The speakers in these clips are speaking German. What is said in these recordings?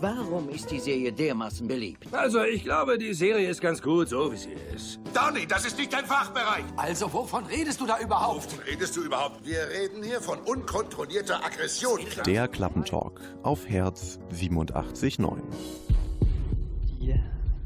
Warum ist die Serie dermaßen beliebt? Also, ich glaube, die Serie ist ganz gut, so wie sie ist. Donny, das ist nicht dein Fachbereich. Also, wovon redest du da überhaupt? Wovon redest du überhaupt? Wir reden hier von unkontrollierter Aggression. Der Klappentalk auf Herz 87.9.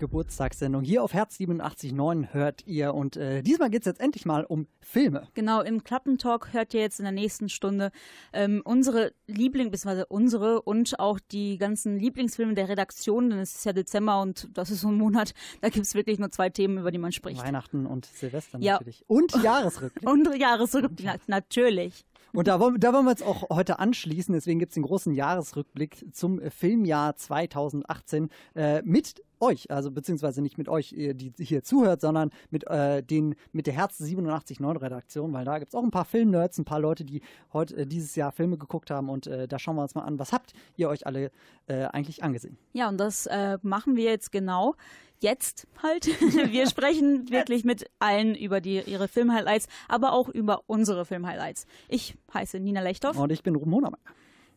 Geburtstagssendung hier auf Herz 87.9 hört ihr und äh, diesmal geht es jetzt endlich mal um Filme. Genau, im Klappentalk hört ihr jetzt in der nächsten Stunde ähm, unsere Liebling, beziehungsweise unsere und auch die ganzen Lieblingsfilme der Redaktion, denn es ist ja Dezember und das ist so ein Monat, da gibt es wirklich nur zwei Themen, über die man spricht. Weihnachten und Silvester Ja. natürlich. Und Jahresrückblick. Und Jahresrückblick, na- natürlich. Und da wollen, da wollen wir jetzt auch heute anschließen. Deswegen gibt es den großen Jahresrückblick zum Filmjahr 2018 äh, mit euch, also beziehungsweise nicht mit euch, die hier zuhört, sondern mit, äh, den, mit der Herz 87.9 Redaktion, weil da gibt es auch ein paar Filmnerds, ein paar Leute, die heute äh, dieses Jahr Filme geguckt haben und äh, da schauen wir uns mal an, was habt ihr euch alle äh, eigentlich angesehen? Ja, und das äh, machen wir jetzt genau. Jetzt halt. Wir sprechen wirklich mit allen über die, ihre Filmhighlights, aber auch über unsere Filmhighlights. Ich heiße Nina Lechthoff. Und ich bin Ruben Honermann.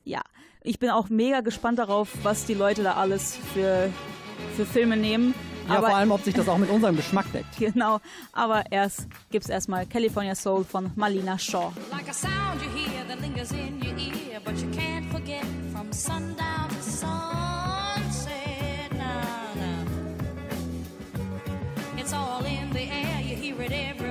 Ja, ich bin auch mega gespannt darauf, was die Leute da alles für, für Filme nehmen. Ja, aber vor allem, ob sich das auch mit unserem Geschmack deckt. Genau, aber erst gibt's erstmal California Soul von Marlena Shaw. Like a sound you hear that lingers in your ear, but you can't forget from sundown to sunset. Nah, nah. It's all in the air, you hear it everywhere.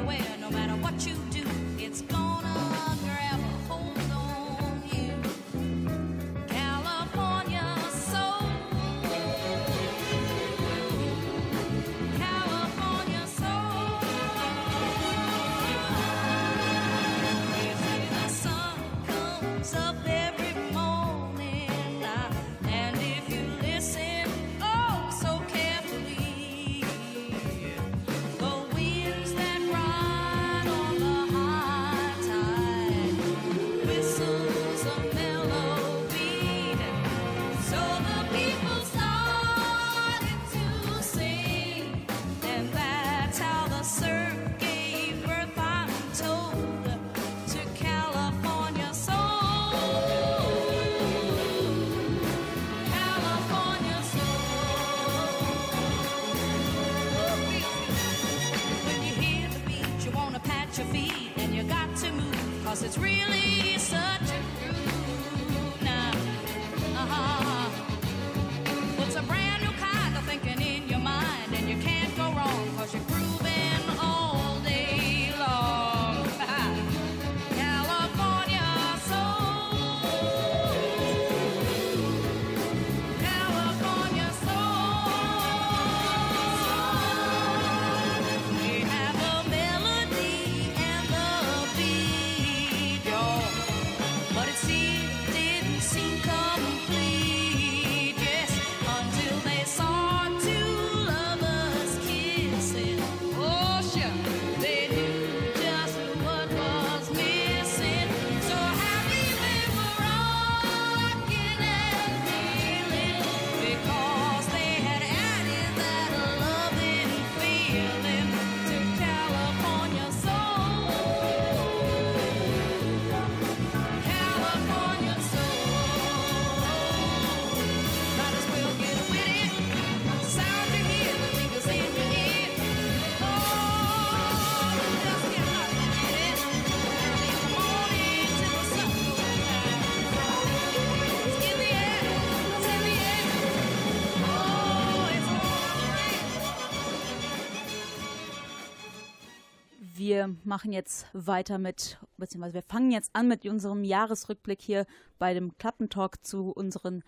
Wir machen jetzt weiter mit, beziehungsweise wir fangen jetzt an mit unserem Jahresrückblick hier bei dem Klappentalk zu unseren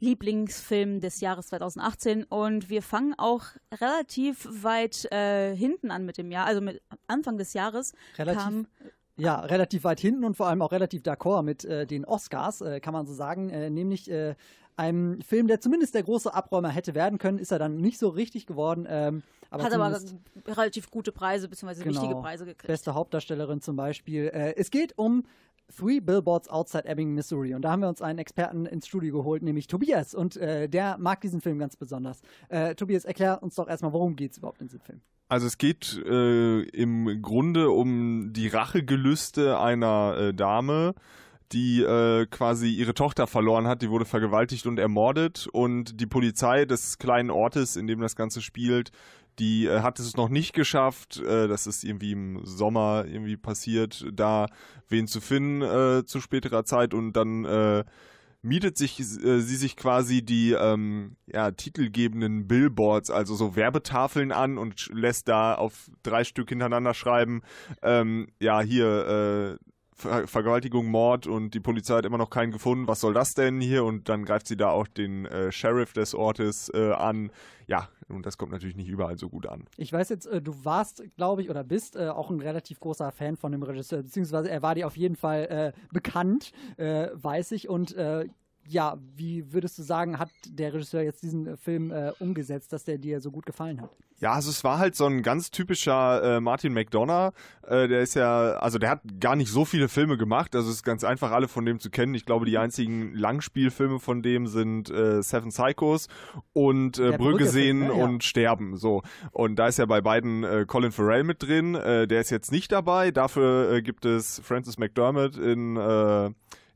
Lieblingsfilmen des Jahres 2018 und wir fangen auch relativ weit äh, hinten an mit dem Jahr, also mit Anfang des Jahres Relativ kam Ja, relativ weit hinten und vor allem auch relativ d'accord mit äh, den Oscars, äh, kann man so sagen. Äh, nämlich äh, einem Film, der zumindest der große Abräumer hätte werden können, ist er dann nicht so richtig geworden. Ähm, aber hat aber relativ gute Preise, beziehungsweise wichtige Preise gekriegt. Genau. Beste Hauptdarstellerin zum Beispiel. Äh, es geht um Three Billboards Outside Ebbing, Missouri. Und da haben wir uns einen Experten ins Studio geholt, nämlich Tobias. Und äh, der mag diesen Film ganz besonders. Äh, Tobias, erklär uns doch erstmal, worum geht es überhaupt in diesem Film? Also es geht äh, im Grunde um die Rachegelüste einer äh, Dame, die äh, quasi ihre Tochter verloren hat. Die wurde vergewaltigt und ermordet. Und die Polizei des kleinen Ortes, in dem das Ganze spielt, die äh, hat es noch nicht geschafft. Äh, das ist irgendwie im Sommer irgendwie passiert, da wen zu finden äh, zu späterer Zeit. Und dann äh, mietet sich äh, sie sich quasi die ähm, ja, titelgebenden Billboards, also so Werbetafeln an und lässt da auf drei Stück hintereinander schreiben, ähm, ja, hier äh, Ver Vergewaltigung, Mord und die Polizei hat immer noch keinen gefunden. Was soll das denn hier? Und dann greift sie da auch den äh, Sheriff des Ortes äh, an. Ja, und das kommt natürlich nicht überall so gut an. Ich weiß jetzt, äh, du warst, glaube ich, oder bist äh, auch ein relativ großer Fan von dem Regisseur, beziehungsweise er war dir auf jeden Fall äh, bekannt, äh, weiß ich. Und ja, wie würdest du sagen, hat der Regisseur jetzt diesen äh, Film äh, umgesetzt, dass der dir so gut gefallen hat? Ja, also es war halt so ein ganz typischer äh, Martin McDonough. Äh, der ist ja, also der hat gar nicht so viele Filme gemacht. Also es ist ganz einfach, alle von dem zu kennen. Ich glaube, die einzigen Langspielfilme von dem sind äh, Seven Psychos und äh, Brügge Brügge-Film, sehen ne? Ja. und Sterben. So. Und da ist ja bei beiden äh, Colin Farrell mit drin. Äh, der ist jetzt nicht dabei. Dafür gibt es Francis McDermott in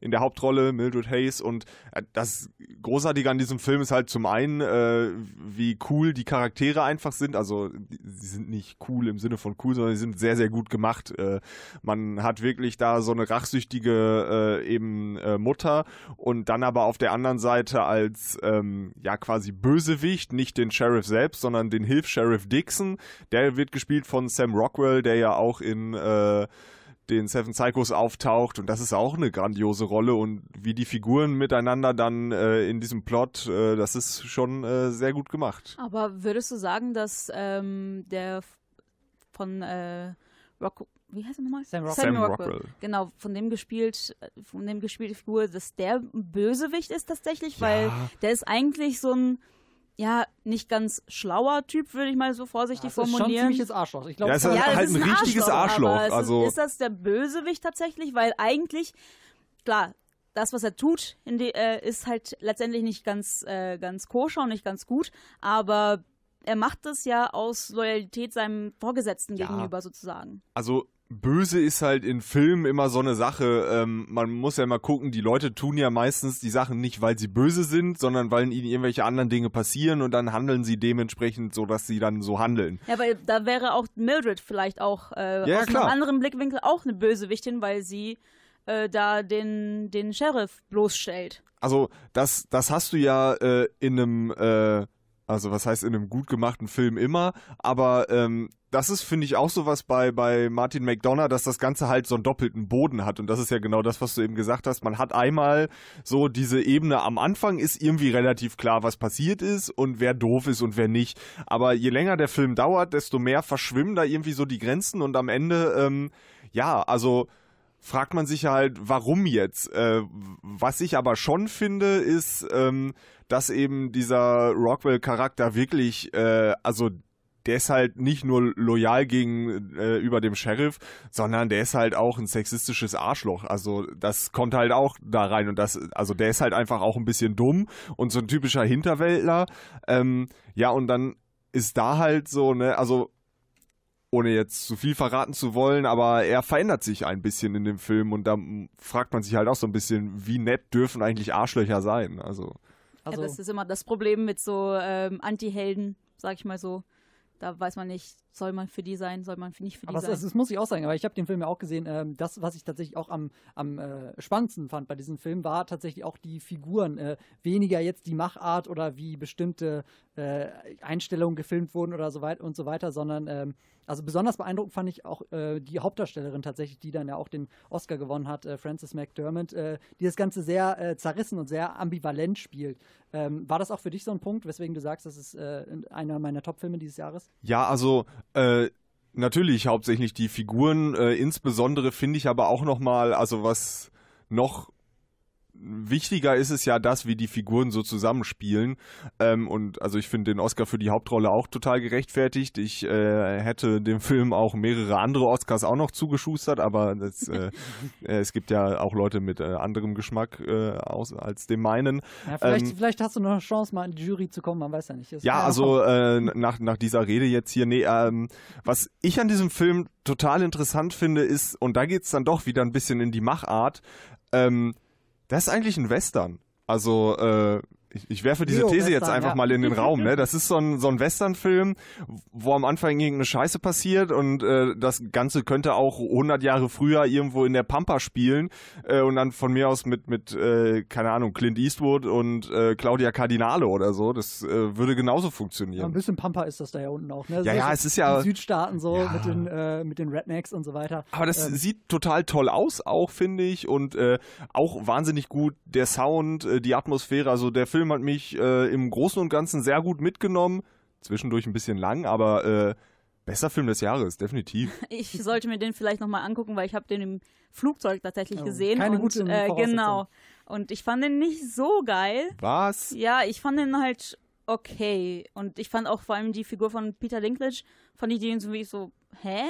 in der Hauptrolle Mildred Hayes und äh, das Großartige an diesem Film ist halt zum einen, äh, wie cool die Charaktere einfach sind. Also sie sind nicht cool im Sinne von cool, sondern sie sind sehr, sehr gut gemacht. Äh, man hat wirklich da so eine rachsüchtige äh, eben äh, Mutter und dann aber auf der anderen Seite als ähm, ja quasi Bösewicht, nicht den Sheriff selbst, sondern den Hilfs-Sheriff Dixon. Der wird gespielt von Sam Rockwell, der ja auch in äh, den Seven Psychos auftaucht und das ist auch eine grandiose Rolle und wie die Figuren miteinander dann äh, in diesem Plot, äh, das ist schon äh, sehr gut gemacht. Aber würdest du sagen, dass ähm, der von äh, Rock, wie heißt er nochmal? Sam Rockwell. Sam Rockwell. Genau, von dem gespielt, äh, von dem gespielte Figur, dass der ein Bösewicht ist tatsächlich, weil der ist eigentlich so ein ja, nicht ganz schlauer Typ, würde ich mal so vorsichtig Das ist schon ein formulieren. ziemliches Arschloch. Ich glaube, Ja, es das- ist das halt ein richtiges Arschloch, aber ist, also- ist das der Bösewicht tatsächlich? Weil eigentlich, klar, das, was er tut, in die, äh, ist halt letztendlich nicht ganz, äh, ganz koscher und nicht ganz gut, aber er macht das ja aus Loyalität seinem Vorgesetzten Ja. gegenüber sozusagen. Also böse ist halt in Filmen immer so eine Sache. Ähm, man muss ja mal gucken, die Leute tun ja meistens die Sachen nicht, weil sie böse sind, sondern weil ihnen irgendwelche anderen Dinge passieren und dann handeln sie dementsprechend so, dass sie dann so handeln. Ja, weil da wäre auch Mildred vielleicht auch äh, Ja, aus klar. einem anderen Blickwinkel auch eine Bösewichtin, weil sie äh, da den, den Sheriff bloßstellt. Also das, das hast du ja äh, in einem, äh, also was heißt in einem gut gemachten Film immer, aber ähm, das ist, finde ich, auch sowas bei, bei Martin McDonough, dass das Ganze halt so einen doppelten Boden hat. Und das ist ja genau das, was du eben gesagt hast. Man hat einmal so diese Ebene am Anfang ist irgendwie relativ klar, was passiert ist und wer doof ist und wer nicht. Aber je länger der Film dauert, desto mehr verschwimmen da irgendwie so die Grenzen und am Ende, ähm, ja, also fragt man sich halt, warum jetzt? Äh, was ich aber schon finde, ist, ähm, dass eben dieser Rockwell-Charakter wirklich, äh, also der ist halt nicht nur loyal gegenüber dem Sheriff, sondern der ist halt auch ein sexistisches Arschloch. Also das kommt halt auch da rein und das, also der ist halt einfach auch ein bisschen dumm und so ein typischer Hinterwäldler. Ähm, ja, und dann ist da halt so, ne, also ohne jetzt zu viel verraten zu wollen, aber er verändert sich ein bisschen in dem Film und da fragt man sich halt auch so ein bisschen, wie nett dürfen eigentlich Arschlöcher sein? Also Also, ja, das ist immer das Problem mit so ähm, Anti-Helden, sag ich mal so. Da weiß man nicht, soll man für die sein, soll man für nicht für die aber das, sein. das muss ich auch sagen, aber ich habe den Film ja auch gesehen. Ähm, das, was ich tatsächlich auch am, am äh, spannendsten fand bei diesem Film, war tatsächlich auch die Figuren. Äh, weniger jetzt die Machart oder wie bestimmte äh, Einstellungen gefilmt wurden oder so weiter und so weiter, sondern ähm, also besonders beeindruckend fand ich auch äh, die Hauptdarstellerin tatsächlich, die dann ja auch den Oscar gewonnen hat, äh, Frances McDermott, äh, die das Ganze sehr äh, zerrissen und sehr ambivalent spielt. Ähm, war das auch für dich so ein Punkt, weswegen du sagst, das ist äh, einer meiner Top-Filme dieses Jahres? Ja, also äh, natürlich hauptsächlich die Figuren. Insbesondere finde ich aber auch noch mal, also was noch wichtiger ist es ja das, wie die Figuren so zusammenspielen. Ähm, und also ich finde den Oscar für die Hauptrolle auch total gerechtfertigt. Ich äh, hätte dem Film auch mehrere andere Oscars auch noch zugeschustert, aber das, äh, äh, es gibt ja auch Leute mit äh, anderem Geschmack äh, aus, als dem meinen. Ja, vielleicht, Ähm, vielleicht hast du noch eine Chance, mal in die Jury zu kommen, man weiß ja nicht. Das Ja, also äh, nach, nach dieser Rede jetzt hier, nee, ähm, was ich an diesem Film total interessant finde, ist, und da geht's dann doch wieder ein bisschen in die Machart, Ähm, das ist eigentlich ein Western. Also, äh, ich, ich werfe diese These jetzt einfach mal in den Raum. Ne? Das ist so ein, so ein Western-Film, wo am Anfang irgendeine Scheiße passiert und äh, das Ganze könnte auch 100 Jahre früher irgendwo in der Pampa spielen äh, und dann von mir aus mit, mit äh, keine Ahnung, Clint Eastwood und äh, Claudia Cardinale oder so. Das äh, würde genauso Ja, ein funktionieren. bisschen Pampa ist das da ja unten auch. Ne? Ja, ja, es ist ja- die Südstaaten so Ja. mit, den, äh, mit den Rednecks und so weiter. Aber das Ähm, sieht total toll aus, auch finde ich, und äh, auch wahnsinnig gut der Sound, äh, die Atmosphäre. Also der Film hat mich äh, im Großen und Ganzen sehr gut mitgenommen. Zwischendurch ein bisschen lang, aber äh, bester Film des Jahres, definitiv. Ich sollte mir den vielleicht nochmal angucken, weil ich habe den im Flugzeug tatsächlich Oh, gesehen. keine und, guten äh. Genau. Und ich fand den nicht so geil. Was? Ja, ich fand den halt okay. Und ich fand auch vor allem die Figur von Peter Dinklage, fand ich den so wie so, hä?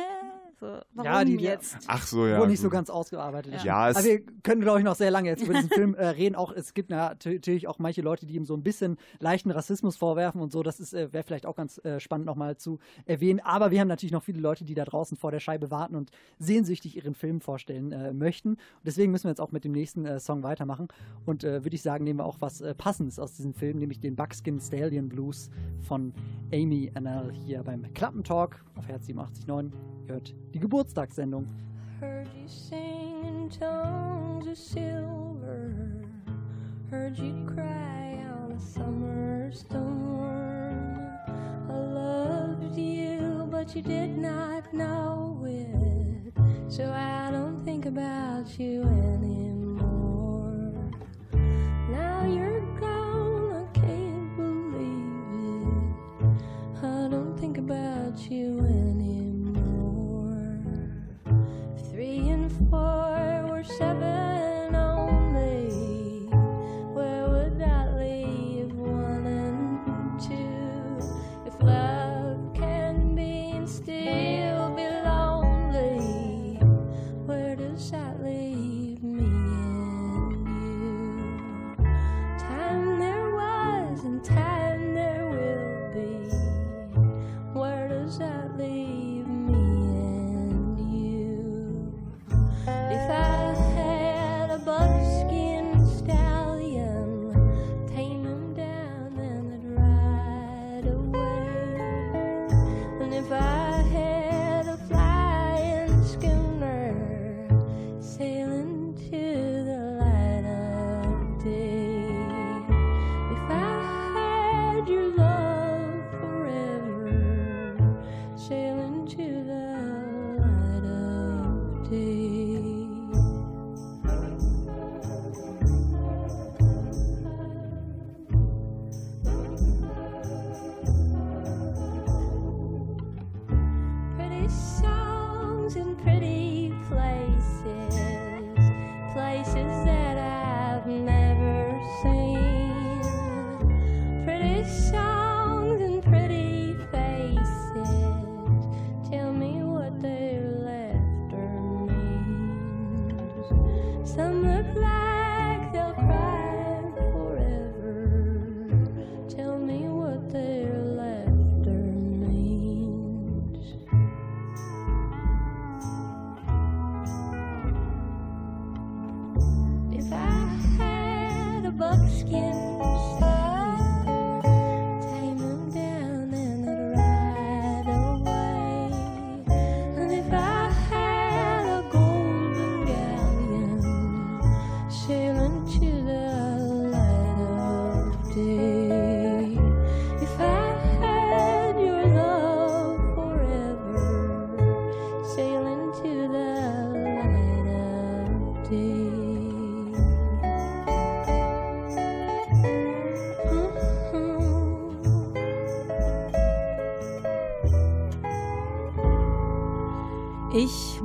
So, warum Ja, die- jetzt? Ach so, ja. Wurde nicht so gut. ganz ausgearbeitet. Ja, es- Aber wir können, glaube ich, noch sehr lange jetzt über diesen Film äh, reden. Auch es gibt na- natürlich auch manche Leute, die ihm so ein bisschen leichten Rassismus vorwerfen und so. Das ist äh, wäre vielleicht auch ganz äh, spannend nochmal zu erwähnen. Aber wir haben natürlich noch viele Leute, die da draußen vor der Scheibe warten und sehnsüchtig ihren Film vorstellen äh, möchten. Und deswegen müssen wir jetzt auch mit dem nächsten äh, Song weitermachen. Und äh, würde ich sagen, nehmen wir auch was äh, Passendes aus diesem Film, nämlich den Buckskin Stallion Blues von Amy Annell hier beim Klappentalk auf Herz 87.9. Ihr hört die Geburtstagssendung. Heard you sing in tongues of silver. Heard you cry on a summer storm. I loved you, but you did not know it. So I don't think about you anymore.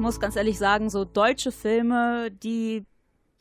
Muss ganz ehrlich sagen, so deutsche Filme, die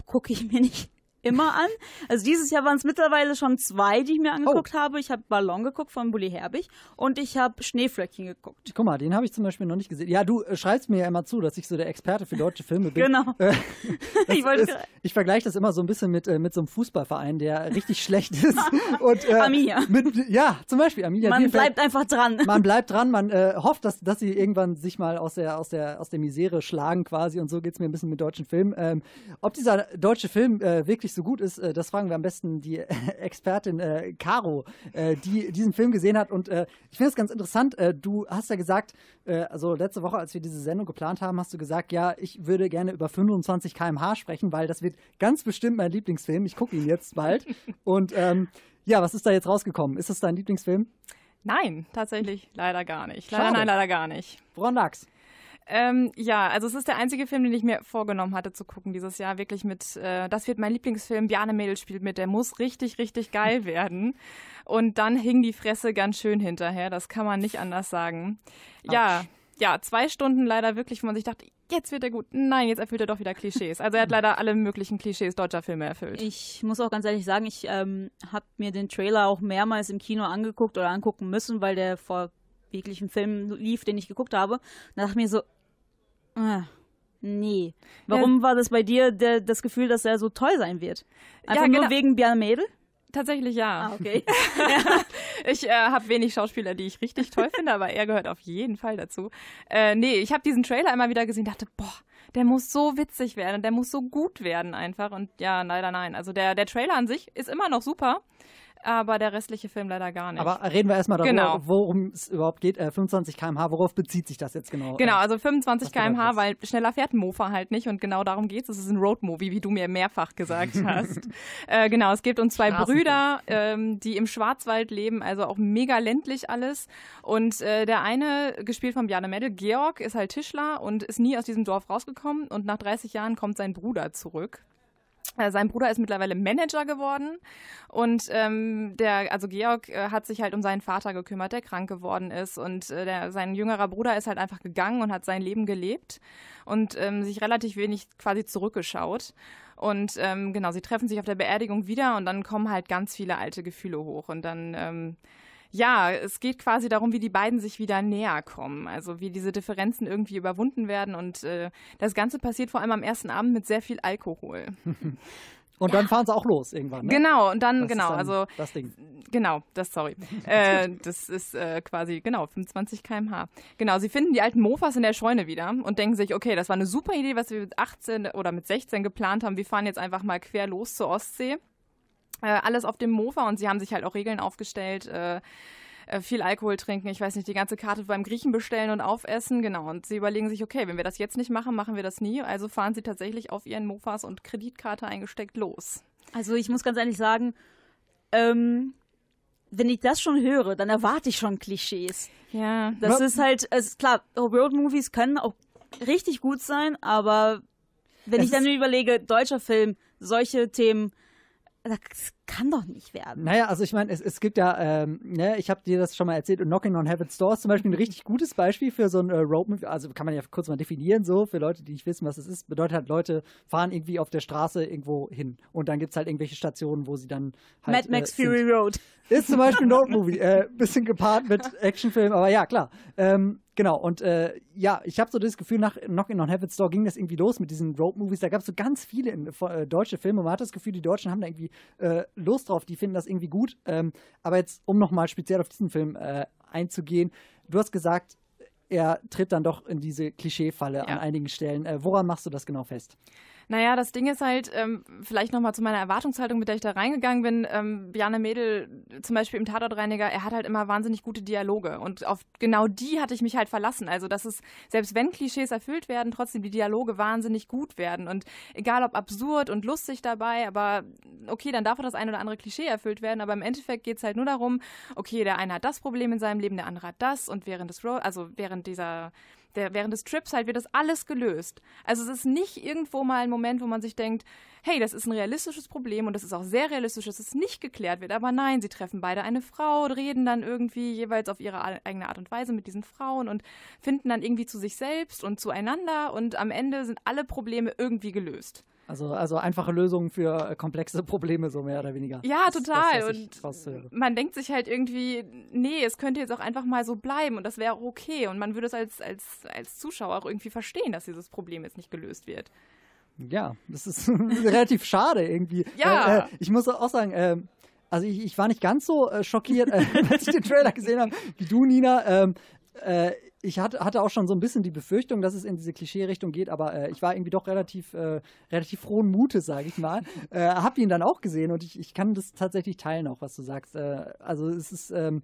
gucke ich mir nicht immer an. Also dieses Jahr waren es mittlerweile schon zwei, die ich mir angeguckt Oh. habe. Ich habe Ballon geguckt von Bully Herbig und ich habe Schneeflöckchen geguckt. Guck mal, den habe ich zum Beispiel noch nicht gesehen. Ja, du äh, schreibst mir ja immer zu, dass ich so der Experte für deutsche Filme bin. Genau. Äh, Ich ist, ich vergleiche das immer so ein bisschen mit, äh, mit so einem Fußballverein, der richtig schlecht ist. Und, Arminia. Mit, ja, zum Beispiel Arminia Man bleibt einfach dran. Man bleibt dran, man hofft, dass, dass sie irgendwann sich mal aus der, aus, der, aus der Misere schlagen quasi und so geht es mir ein bisschen mit deutschen Filmen. Ähm, ob dieser deutsche Film wirklich so gut ist, äh, das fragen wir am besten die Expertin äh, Caro, äh, die diesen Film gesehen hat. Und äh, ich finde es ganz interessant, äh, du hast ja gesagt, äh, also letzte Woche, als wir diese Sendung geplant haben, hast du gesagt, ja, ich würde gerne über 25 km/h sprechen, weil das wird ganz bestimmt mein Lieblingsfilm. Ich gucke ihn jetzt bald. und ähm, ja, was ist da jetzt rausgekommen? Ist das dein Lieblingsfilm? Nein, tatsächlich leider gar nicht. Leider Schade. nein, leider gar nicht. Woran lag's? Ähm, ja, also es ist der einzige Film, den ich mir vorgenommen hatte zu gucken dieses Jahr. Wirklich mit, äh, das wird mein Lieblingsfilm. Bjarne Mädel spielt mit. Der muss richtig, richtig geil werden. Und dann hing die Fresse ganz schön hinterher. Das kann man nicht anders sagen. Ja, ja, zwei Stunden leider wirklich, wo man sich dachte, jetzt wird er gut. Nein, jetzt erfüllt er doch wieder Klischees. Also er hat leider alle möglichen Klischees deutscher Filme erfüllt. Ich muss auch ganz ehrlich sagen, ich ähm, habe mir den Trailer auch mehrmals im Kino angeguckt oder angucken müssen, weil der vor jeglichen Film lief, den ich geguckt habe. Und da dachte ich mir so, äh, nee. Warum war das bei dir der, das Gefühl, dass er so toll sein wird? Einfach Ja, nur genau. wegen Bjarne Mädel? Tatsächlich ja. Ah, okay. Ich äh, habe wenig Schauspieler, die ich richtig toll finde, aber er gehört auf jeden Fall dazu. Äh, nee, ich habe diesen Trailer immer wieder gesehen, dachte, boah, der muss so witzig werden, der muss so gut werden einfach. Und ja, leider nein. Also der, der Trailer an sich ist immer noch super, aber der restliche Film leider gar nicht. Aber reden wir erstmal darüber, Genau. worum es überhaupt geht. Äh, 25 km/h, worauf bezieht sich das jetzt genau? Genau, Äh, also 25 was bedeutet km/h, weil schneller fährt ein Mofa halt nicht und genau darum geht's. Es ist ein Roadmovie, wie du mir mehrfach gesagt hast. äh, genau, es geht um zwei. Brüder, ähm, die im Schwarzwald leben, also auch mega ländlich alles. Und äh, der eine, gespielt von Bjarne Mädel, Georg, ist halt Tischler und ist nie aus diesem Dorf rausgekommen und nach 30 Jahren kommt sein Bruder zurück. Äh, Sein Bruder ist mittlerweile Manager geworden und ähm, der, also Georg äh, hat sich halt um seinen Vater gekümmert, der krank geworden ist und äh, der, sein jüngerer Bruder ist halt einfach gegangen und hat sein Leben gelebt und ähm, sich relativ wenig quasi zurückgeschaut. Und ähm, genau, sie treffen sich auf der Beerdigung wieder und dann kommen halt ganz viele alte Gefühle hoch und dann ähm, ja, es geht quasi darum, wie die beiden sich wieder näher kommen. Also wie diese Differenzen irgendwie überwunden werden. Und äh, das Ganze passiert vor allem am ersten Abend mit sehr viel Alkohol. Und dann fahren sie auch los irgendwann. Ne? Genau, und dann, Das genau, dann also Das Ding. genau, das, sorry. äh, das ist äh, quasi, genau, 25 km/h. Genau, sie finden die alten Mofas in der Scheune wieder und denken sich, okay, das war eine super Idee, was wir mit 18 oder mit 16 geplant haben. Wir fahren jetzt einfach mal quer los zur Ostsee. Äh, alles auf dem Mofa und sie haben sich halt auch Regeln aufgestellt. Äh, äh, viel Alkohol trinken, ich weiß nicht, die ganze Karte beim Griechen bestellen und aufessen, genau. Und sie überlegen sich, okay, wenn wir das jetzt nicht machen, machen wir das nie. Also fahren sie tatsächlich auf ihren Mofas und Kreditkarte eingesteckt los. Also ich muss ganz ehrlich sagen, ähm, wenn ich das schon höre, dann erwarte ich schon Klischees. Ja, Das ist halt, es ist klar, Road-Movies können auch richtig gut sein, aber wenn Es ich dann überlege, deutscher Film, solche Themen, das kann doch nicht werden. Naja, also ich meine, es, es gibt ja, ähm, ne, ich habe dir das schon mal erzählt, und Knocking on Heaven's Door ist zum Beispiel ein richtig gutes Beispiel für so ein äh, Roadmovie. Also kann man ja kurz mal definieren, so, für Leute, die nicht wissen, was es ist. Bedeutet halt, Leute fahren irgendwie auf der Straße irgendwo hin. Und dann gibt es halt irgendwelche Stationen, wo sie dann halt. Mad Max äh. Fury Road. Ist zum Beispiel ein Roadmovie. Äh, bisschen gepaart mit Actionfilm, aber ja, klar. Ähm, genau, und äh, ja, ich habe so das Gefühl, nach Knocking on Heaven's Door ging das irgendwie los mit diesen Roadmovies. Da gab es so ganz viele in, äh, deutsche Filme. Man hat das Gefühl, die Deutschen haben da irgendwie äh, Lust drauf, die finden das irgendwie gut. Ähm, aber jetzt, um nochmal speziell auf diesen Film äh, einzugehen, du hast gesagt, er tritt dann doch in diese Klischeefalle an einigen Stellen. Äh, woran machst du das genau fest? Naja, das Ding ist halt, ähm, vielleicht nochmal zu meiner Erwartungshaltung, mit der ich da reingegangen bin. Ähm, Bjarne Mädel, zum Beispiel im Tatortreiniger, er hat halt immer wahnsinnig gute Dialoge. Und auf genau die hatte ich mich halt verlassen. Also, dass es, selbst wenn Klischees erfüllt werden, trotzdem die Dialoge wahnsinnig gut werden. Und egal ob absurd und lustig dabei, aber okay, dann darf auch das ein oder andere Klischee erfüllt werden. Aber im Endeffekt geht es halt nur darum, okay, der eine hat das Problem in seinem Leben, der andere hat das. Und während des Road, also während dieser der, während des Trips halt wird das alles gelöst. Also es ist nicht irgendwo mal ein Moment, wo man sich denkt, hey, das ist ein realistisches Problem und das ist auch sehr realistisch, dass es nicht geklärt wird. Aber nein, sie treffen beide eine Frau reden dann irgendwie jeweils auf ihre eigene Art und Weise mit diesen Frauen und finden dann irgendwie zu sich selbst und zueinander und am Ende sind alle Probleme irgendwie gelöst. Also, also einfache Lösungen für äh, komplexe Probleme, so mehr oder weniger. Ja, total. Das, und man denkt sich halt irgendwie, nee, es könnte jetzt auch einfach mal so bleiben und das wäre auch okay. Und man würde es als, als, als Zuschauer auch irgendwie verstehen, dass dieses Problem jetzt nicht gelöst wird. Ja, das ist relativ schade irgendwie. Ja. Weil, äh, ich muss auch sagen, äh, also ich, ich war nicht ganz so äh, schockiert, äh, als ich den Trailer gesehen habe, wie du, Nina. Ähm, äh, ich hatte, hatte auch schon so ein bisschen die Befürchtung, dass es in diese Klischee-Richtung geht, aber äh, ich war irgendwie doch relativ, äh, relativ frohen Mutes, sage ich mal. Äh, hab ihn dann auch gesehen und ich, ich kann das tatsächlich teilen, auch was du sagst. Äh, also es ist. Ähm,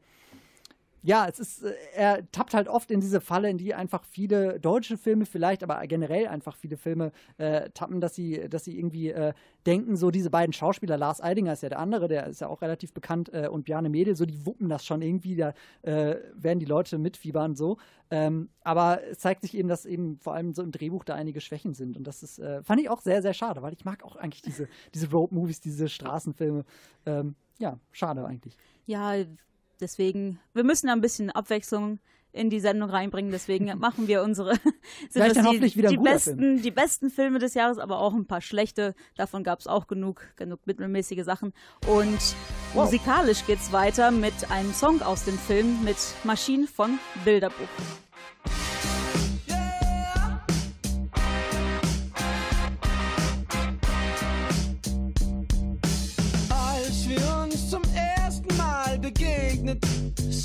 ja, es ist, äh, er tappt halt oft in diese Falle, in die einfach viele deutsche Filme vielleicht, aber generell einfach viele Filme äh, tappen, dass sie, dass sie irgendwie äh, denken, so diese beiden Schauspieler, Lars Eidinger ist ja der andere, der ist ja auch relativ bekannt, äh, und Bjarne Mädel, so die wuppen das schon irgendwie, da äh, werden die Leute mitfiebern so. Ähm, aber es zeigt sich eben, dass eben vor allem so im Drehbuch da einige Schwächen sind. Und das ist, äh, fand ich auch sehr, sehr schade, weil ich mag auch eigentlich diese, diese Road-Movies, diese Straßenfilme. Ähm, ja, schade eigentlich. Ja, deswegen, wir müssen ein bisschen Abwechslung in die Sendung reinbringen, deswegen machen wir unsere sind dann die, hoffentlich wieder ein die besten, Film. die besten Filme des Jahres, aber auch ein paar schlechte. Davon gab es auch genug, genug mittelmäßige Sachen. Und Wow. musikalisch geht's weiter mit einem Song aus dem Film mit Maschinen von Bilderbuch.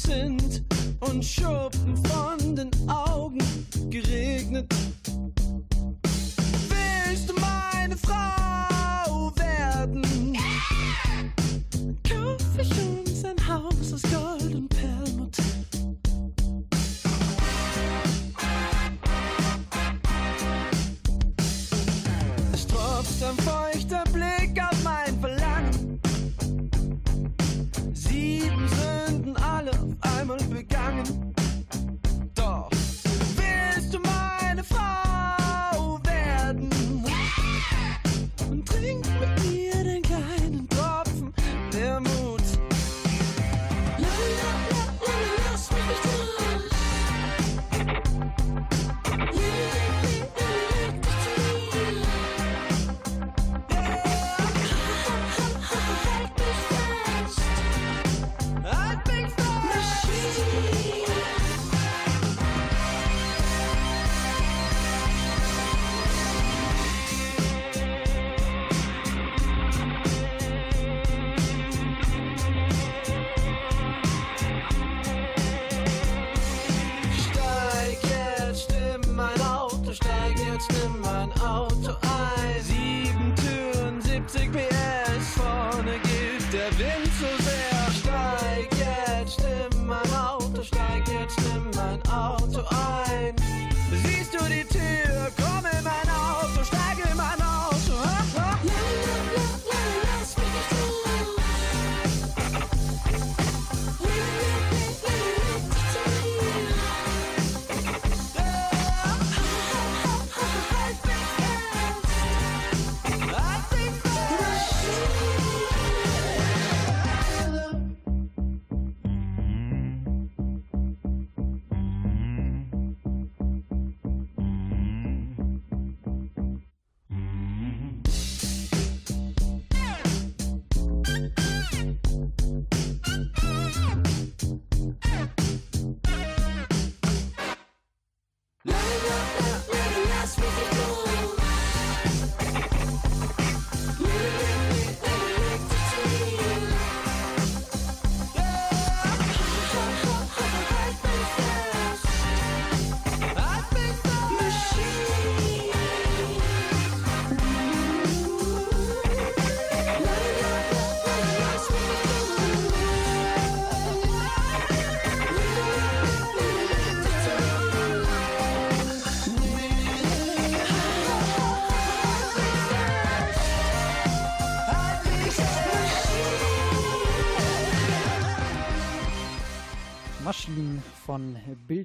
Sind und Schuppen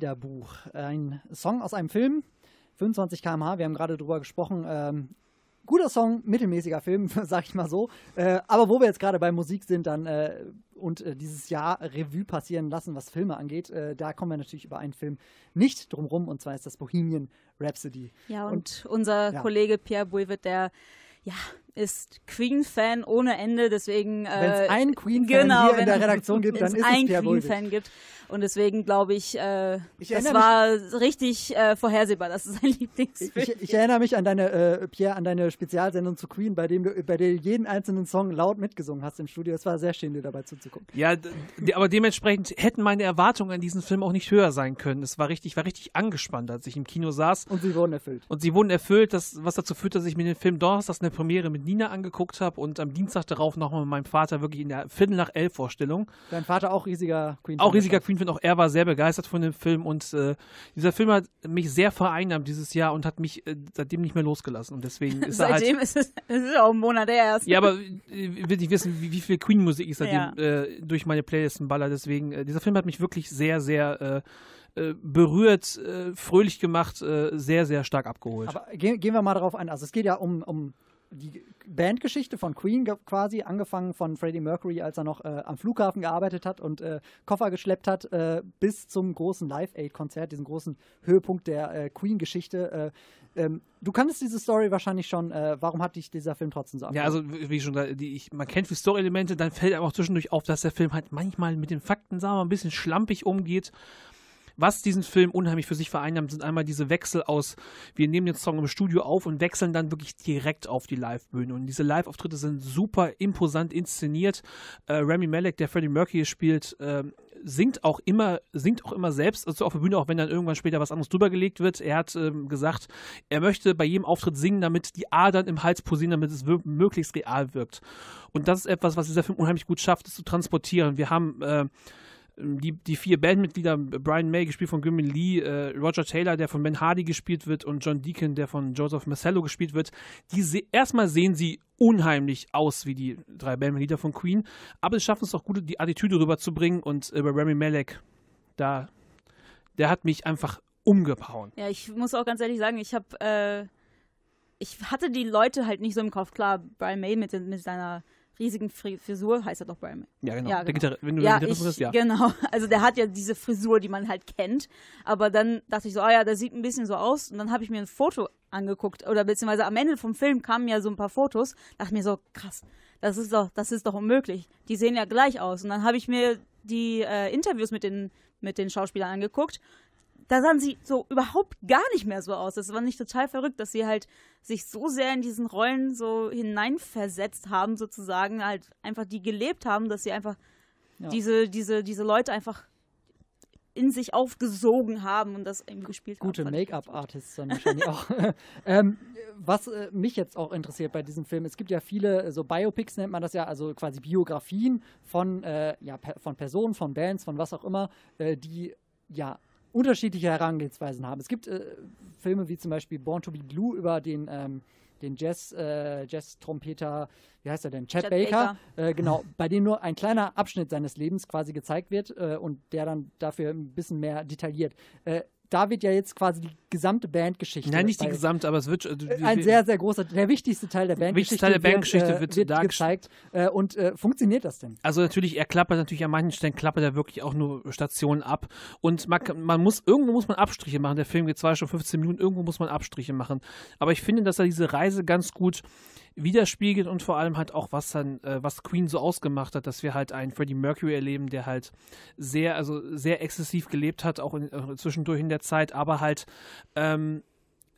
Bilderbuch. Ein Song aus einem Film, 25 km/h, wir haben gerade drüber gesprochen. Ähm, guter Song, mittelmäßiger Film, sag ich mal so. Äh, aber wo wir jetzt gerade bei Musik sind dann äh, und äh, dieses Jahr Revue passieren lassen, was Filme angeht, äh, da kommen wir natürlich über einen Film nicht drum rum und zwar ist das Bohemian Rhapsody. Ja, und, unser ja. Kollege Pierre Bouivet, der ja, ist Queen-Fan ohne Ende, deswegen. Wenn es äh, einen Queen-Fan genau, hier in der Redaktion gibt, dann es ist es einen Pierre. Queen-Fan gibt. Und deswegen glaube ich, äh, Ich das war richtig äh, vorhersehbar, dass es sein Lieblingsfilm Ich, ich erinnere mich an deine, äh, Pierre, an deine Spezialsendung zu Queen, bei dem du, bei der du jeden einzelnen Song laut mitgesungen hast im Studio. Es war sehr schön, dir dabei zuzugucken. Ja, aber dementsprechend hätten meine Erwartungen an diesen Film auch nicht höher sein können. Es war richtig, war richtig angespannt, als ich im Kino saß. Und sie wurden erfüllt. Und sie wurden erfüllt, das, was dazu führt, dass ich mir den Film Donnerstags in der Premiere mit Nina angeguckt habe und am Dienstag darauf nochmal mit meinem Vater wirklich in der Viertel nach elf Vorstellung. Dein Vater auch riesiger Queen. Auch riesiger Queen-Fan, auch er war sehr begeistert von dem Film und äh, dieser Film hat mich sehr vereinnahmt dieses Jahr und hat mich äh, seitdem nicht mehr losgelassen und deswegen ist er halt... Seitdem ist es, es ist auch ein Monat erst. Ja, aber äh, ich will nicht wissen, wie, wie viel Queen-Musik ich seitdem Ja. äh, durch meine Playlisten baller. Deswegen, äh, dieser Film hat mich wirklich sehr, sehr äh, äh, berührt, äh, fröhlich gemacht, äh, sehr, sehr stark abgeholt. Aber gehen, gehen wir mal darauf ein. Also es geht ja um, um die Bandgeschichte von Queen quasi, angefangen von Freddie Mercury, als er noch äh, am Flughafen gearbeitet hat und äh, Koffer geschleppt hat, äh, bis zum großen Live-Aid-Konzert, diesen großen Höhepunkt der äh, Queen-Geschichte. Äh, ähm, du kanntest diese Story wahrscheinlich schon. Äh, warum hat dich dieser Film trotzdem so ja, also wie schon gesagt, die, ich, man kennt die Story-Elemente, dann fällt einem auch zwischendurch auf, dass der Film halt manchmal mit den Fakten, sagen wir mal, ein bisschen schlampig umgeht. Was diesen Film unheimlich für sich vereinnahmt, sind einmal diese Wechsel aus, wir nehmen den Song im Studio auf und wechseln dann wirklich direkt auf die Live-Bühne. Und diese Live-Auftritte sind super imposant inszeniert. Äh, Rami Malek, der Freddie Mercury spielt, ähm, singt auch immer, singt auch immer selbst, also auf der Bühne, auch wenn dann irgendwann später was anderes drüber gelegt wird. Er hat ähm, gesagt, er möchte bei jedem Auftritt singen, damit die Adern im Hals posieren, damit es möglichst real wirkt. Und das ist etwas, was dieser Film unheimlich gut schafft, es zu transportieren. Wir haben äh, die, die vier Bandmitglieder, Brian May, gespielt von Gimmin Lee, äh, Roger Taylor, der von Ben Hardy gespielt wird, und John Deacon, der von Joseph Marcello gespielt wird, die se erstmal sehen sie unheimlich aus wie die drei Bandmitglieder von Queen, aber es schaffen es auch gut, die Attitüde rüberzubringen und äh, bei Rami Malek, da, der hat mich einfach umgehauen. Ja, ich muss auch ganz ehrlich sagen, ich habe, äh, ich hatte die Leute halt nicht so im Kopf. Klar, Brian May mit, mit seiner riesigen Fri Frisur, heißt er doch Brian May. Ja, genau. Ja, genau. Gitarre- wenn du ja, den Gitarrist ich, bist, ja. Genau, also der hat ja diese Frisur, die man halt kennt. Aber dann dachte ich so, ah ja, der sieht ein bisschen so aus. Und dann habe ich mir ein Foto angeguckt. Oder beziehungsweise am Ende vom Film kamen ja so ein paar Fotos. Dachte mir so, krass, das ist doch, das ist doch unmöglich. Die sehen ja gleich aus. Und dann habe ich mir die äh, Interviews mit den, mit den Schauspielern angeguckt da sahen sie so überhaupt gar nicht mehr so aus. Das war nicht total verrückt, dass sie halt sich so sehr in diesen Rollen so hineinversetzt haben, sozusagen, halt einfach die gelebt haben, dass sie einfach Ja. diese, diese, diese Leute einfach in sich aufgesogen haben und das irgendwie gespielt Gute haben. Make-up-Artists dann wahrscheinlich auch. ähm, was äh, mich jetzt auch interessiert bei diesem Film, es gibt ja viele, äh, so Biopics nennt man das ja, also quasi Biografien von, äh, ja, per, von Personen, von Bands, von was auch immer, äh, die ja unterschiedliche Herangehensweisen haben. Es gibt äh, Filme wie zum Beispiel Born to be Blue über den, ähm, den Jazz, äh, Jazz-Trompeter, wie heißt er denn? Chet, Chet Baker, Äh, genau, bei dem nur ein kleiner Abschnitt seines Lebens quasi gezeigt wird äh, und der dann dafür ein bisschen mehr detailliert. Da wird ja jetzt quasi die gesamte Bandgeschichte. Nein, nicht die gesamte, aber es wird. äh, ein sehr, sehr großer, der wichtigste Teil der Bandgeschichte, Wichtigster Teil der Bandgeschichte wird, äh, wird gezeigt. Äh, und äh, funktioniert das denn? Also natürlich, er klappert natürlich an manchen Stellen klappert er wirklich auch nur Stationen ab. Und man, man muss, irgendwo muss man Abstriche machen. Der Film geht zwei Stunden 15 Minuten, irgendwo muss man Abstriche machen. Aber ich finde, dass er diese Reise ganz gut widerspiegelt und vor allem halt auch, was dann, äh, was Queen so ausgemacht hat, dass wir halt einen Freddie Mercury erleben, der halt sehr, also sehr exzessiv gelebt hat, auch in, äh, zwischendurch in der Zeit, aber halt ähm,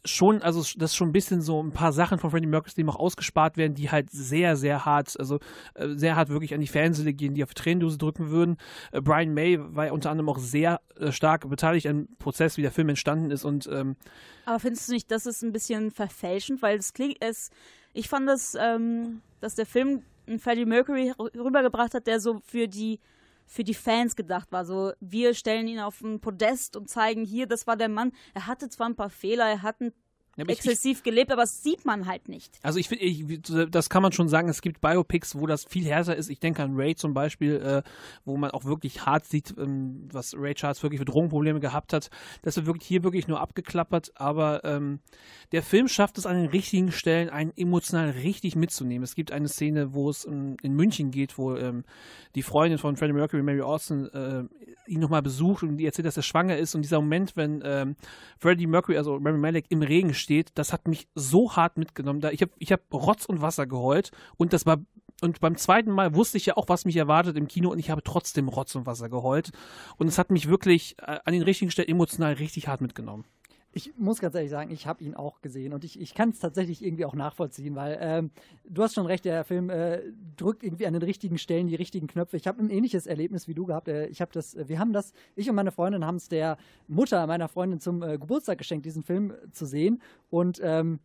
schon, also das schon ein bisschen so ein paar Sachen von Freddie Mercury, die noch ausgespart werden, die halt sehr, sehr hart, also äh, sehr hart wirklich an die Fanseele gehen, die auf die Tränendose drücken würden. Äh, Brian May war ja unter anderem auch sehr äh, stark beteiligt am Prozess, wie der Film entstanden ist und ähm, Aber findest du nicht, das ist ein bisschen verfälschend, weil es klingt, es, ich fand das, ähm, dass der Film einen Freddie Mercury rü- rübergebracht hat, der so für die für die Fans gedacht war. So, wir stellen ihn auf ein Podest und zeigen hier, das war der Mann. Er hatte zwar ein paar Fehler, er hat ein Ja, aber ich- exzessiv gelebt, aber das sieht man halt nicht. Also ich finde, das kann man schon sagen, es gibt Biopics, wo das viel härter ist. Ich denke an Ray zum Beispiel, äh, wo man auch wirklich hart sieht, ähm, was Ray Charles wirklich für Drogenprobleme gehabt hat. Das wird wirklich hier wirklich nur abgeklappert, aber ähm, der Film schafft es an den richtigen Stellen, einen emotional richtig mitzunehmen. Es gibt eine Szene, wo es ähm, in München geht, wo ähm, die Freundin von Freddie Mercury, Mary Austin, äh, ihn nochmal besucht und die erzählt, dass er schwanger ist und dieser Moment, wenn ähm, Freddie Mercury, also Rami Malek, im Regen steht, das hat mich so hart mitgenommen. Da ich habe ich hab Rotz und Wasser geheult und das war und beim zweiten Mal wusste ich ja auch, was mich erwartet im Kino und ich habe trotzdem Rotz und Wasser geheult und es hat mich wirklich äh, an den richtigen Stellen emotional richtig hart mitgenommen. Ich muss ganz ehrlich sagen, ich habe ihn auch gesehen und ich, ich kann es tatsächlich irgendwie auch nachvollziehen, weil ähm, du hast schon recht, der Film äh, drückt irgendwie an den richtigen Stellen die richtigen Knöpfe. Ich habe ein ähnliches Erlebnis wie du gehabt. Äh, ich habe das, wir haben das, ich und meine Freundin haben es der Mutter meiner Freundin zum äh, Geburtstag geschenkt, diesen Film äh, zu sehen und ähm,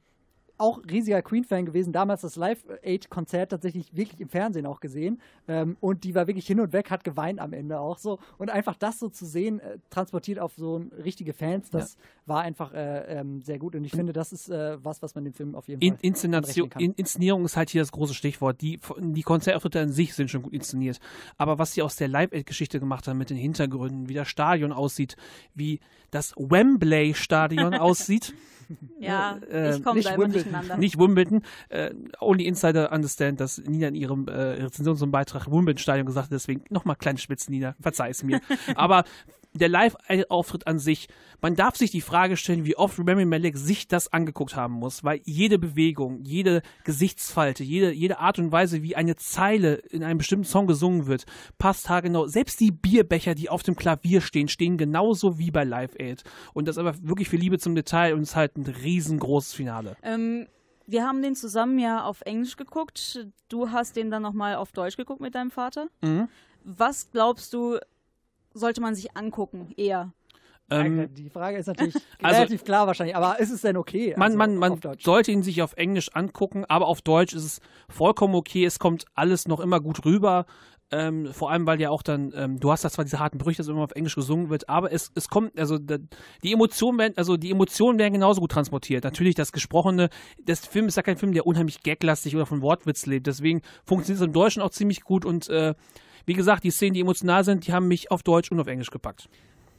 auch riesiger Queen-Fan gewesen, damals das Live-Aid-Konzert tatsächlich wirklich im Fernsehen auch gesehen. Ähm, und die war wirklich hin und weg, hat geweint am Ende auch so. Und einfach das so zu sehen, äh, transportiert auf so richtige Fans, das ja. war einfach äh, ähm, sehr gut. Und ich finde, das ist äh, was, was man dem Film auf jeden in, Fall Inszenation, in, Inszenierung ist halt hier das große Stichwort. Die, die Konzertauftritte an sich sind schon gut inszeniert. Aber was sie aus der Live-Aid-Geschichte gemacht haben mit den Hintergründen, wie das Stadion aussieht, wie das Wembley-Stadion aussieht. Ja, äh, ich komme da immer durcheinander. Nicht Wimbledon. Äh, only Insider understand, dass Nina in ihrem äh, Rezension zum Beitrag Wimbledon-Stadion gesagt hat. Deswegen nochmal kleine Spitzen, Nina. Verzeih es mir. Aber der Live-Auftritt an sich, man darf sich die Frage stellen, wie oft Rami Malek sich das angeguckt haben muss, weil jede Bewegung, jede Gesichtsfalte, jede, jede Art und Weise, wie eine Zeile in einem bestimmten Song gesungen wird, passt haargenau. Selbst die Bierbecher, die auf dem Klavier stehen, stehen genauso wie bei Live Aid. Und das ist aber wirklich viel Liebe zum Detail und es ist halt ein riesengroßes Finale. Ähm, wir haben den zusammen ja auf Englisch geguckt. Du hast den dann nochmal auf Deutsch geguckt mit deinem Vater. Mhm. Was glaubst du, sollte man sich angucken, eher? Ähm, die Frage ist natürlich also, relativ klar wahrscheinlich, aber ist es denn okay? Man, also man, man sollte ihn sich auf Englisch angucken, aber auf Deutsch ist es vollkommen okay. Es kommt alles noch immer gut rüber. Ähm, vor allem, weil ja auch dann, ähm, du hast da zwar diese harten Brüche, dass immer auf Englisch gesungen wird, aber es, es kommt, also da, die Emotionen werden, also die Emotionen werden genauso gut transportiert. Natürlich das Gesprochene, das Film ist ja kein Film, der unheimlich gaglastig oder von Wortwitz lebt, deswegen funktioniert es im Deutschen auch ziemlich gut und äh, wie gesagt, die Szenen, die emotional sind, die haben mich auf Deutsch und auf Englisch gepackt.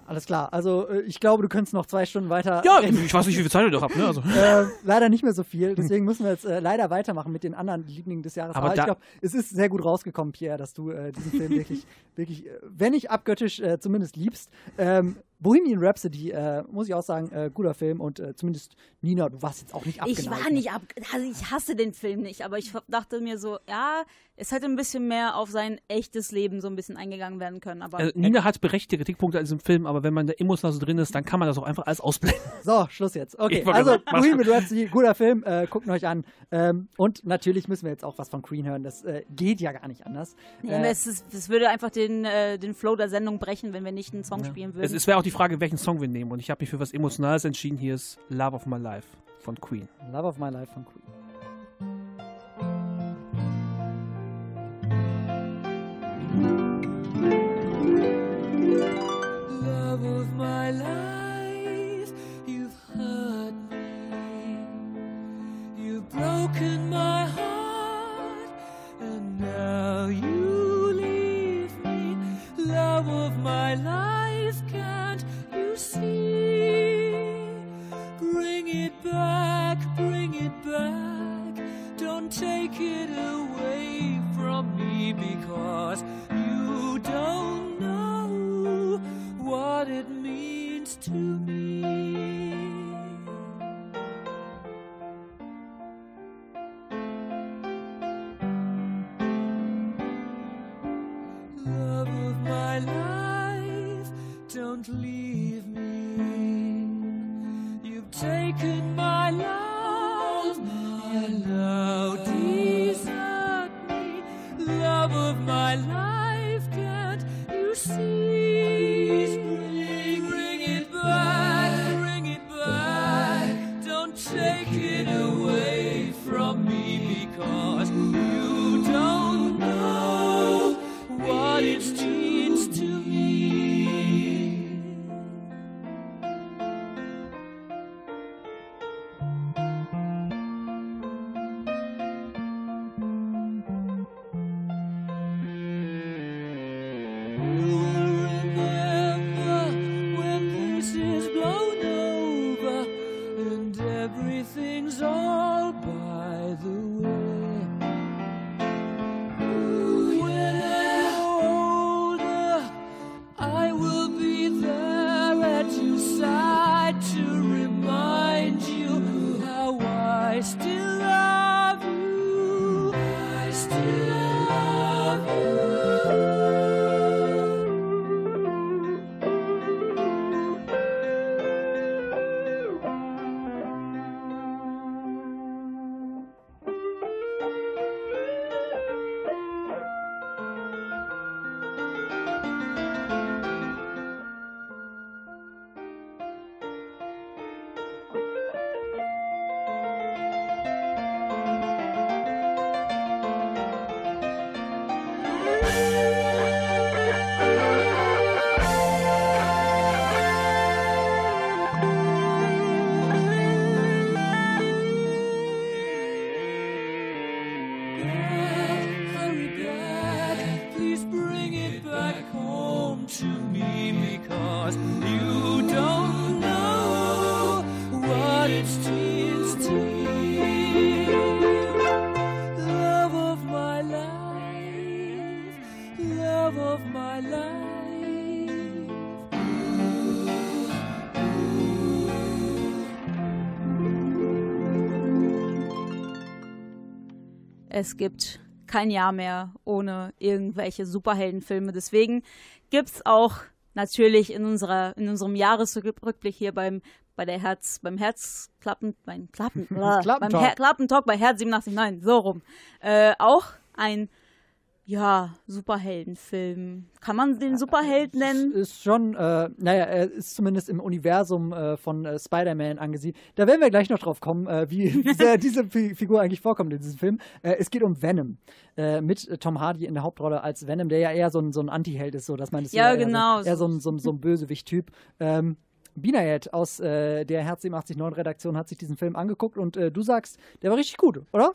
Alles klar. Also äh, ich glaube, du könntest noch zwei Stunden weiter. Ja, reden. ich weiß nicht, wie viel Zeit du noch habt. Ne? Also. Äh, leider nicht mehr so viel. Deswegen müssen wir jetzt äh, leider weitermachen mit den anderen Lieblingen des Jahres. Aber, Aber ich glaube, es ist sehr gut rausgekommen, Pierre, dass du äh, diesen Film wirklich, wirklich, äh, wenn nicht abgöttisch, äh, zumindest liebst. Ähm, Bohemian Rhapsody, äh, muss ich auch sagen, äh, guter Film und äh, zumindest Nina, du warst jetzt auch nicht abgeneigt. Ich war nicht ab, also ich hasse den Film nicht, aber ich dachte mir so, ja, es hätte ein bisschen mehr auf sein echtes Leben so ein bisschen eingegangen werden können. Aber also, Nina hat berechtigte Kritikpunkte an diesem Film, aber wenn man da emotional so drin ist, dann kann man das auch einfach alles ausblenden. So, Schluss jetzt. Okay, also Bohemian Rhapsody, guter Film, äh, guckt euch an. Ähm, und natürlich müssen wir jetzt auch was von Queen hören, das äh, geht ja gar nicht anders. Nee, es, ist, es würde einfach den, äh, den Flow der Sendung brechen, wenn wir nicht einen Song ja. spielen würden. Es, es wäre auch die Frage, welchen Song wir nehmen. Und ich habe mich für was Emotionales entschieden. Hier ist Love of My Life von Queen. Love of My Life von Queen. Love of my life, to me. Es gibt kein Jahr mehr ohne irgendwelche Superheldenfilme. Deswegen gibt es auch natürlich in unserer in unserem Jahresrückblick hier beim bei der Herz beim Herzklappen beim Klappen äh, beim. Her Klappentalk bei Herz 87 so rum äh, auch ein ja Superheldenfilm. Kann man den Superheld nennen? Ist schon, äh, naja, er ist zumindest im Universum äh, von äh, Spider-Man angesiedelt. Da werden wir gleich noch drauf kommen, äh, wie, wie sehr diese Fi Figur eigentlich vorkommt in diesem Film. Äh, es geht um Venom. Äh, mit äh, Tom Hardy in der Hauptrolle als Venom, der ja eher so ein, so ein Anti-Held ist, so dass man es Ja, eher, genau. So, eher so ein, so ein, so ein Bösewicht-Typ. Ähm, Binayet aus äh, der Herz 879 Redaktion hat sich diesen Film angeguckt und äh, du sagst, der war richtig gut, oder?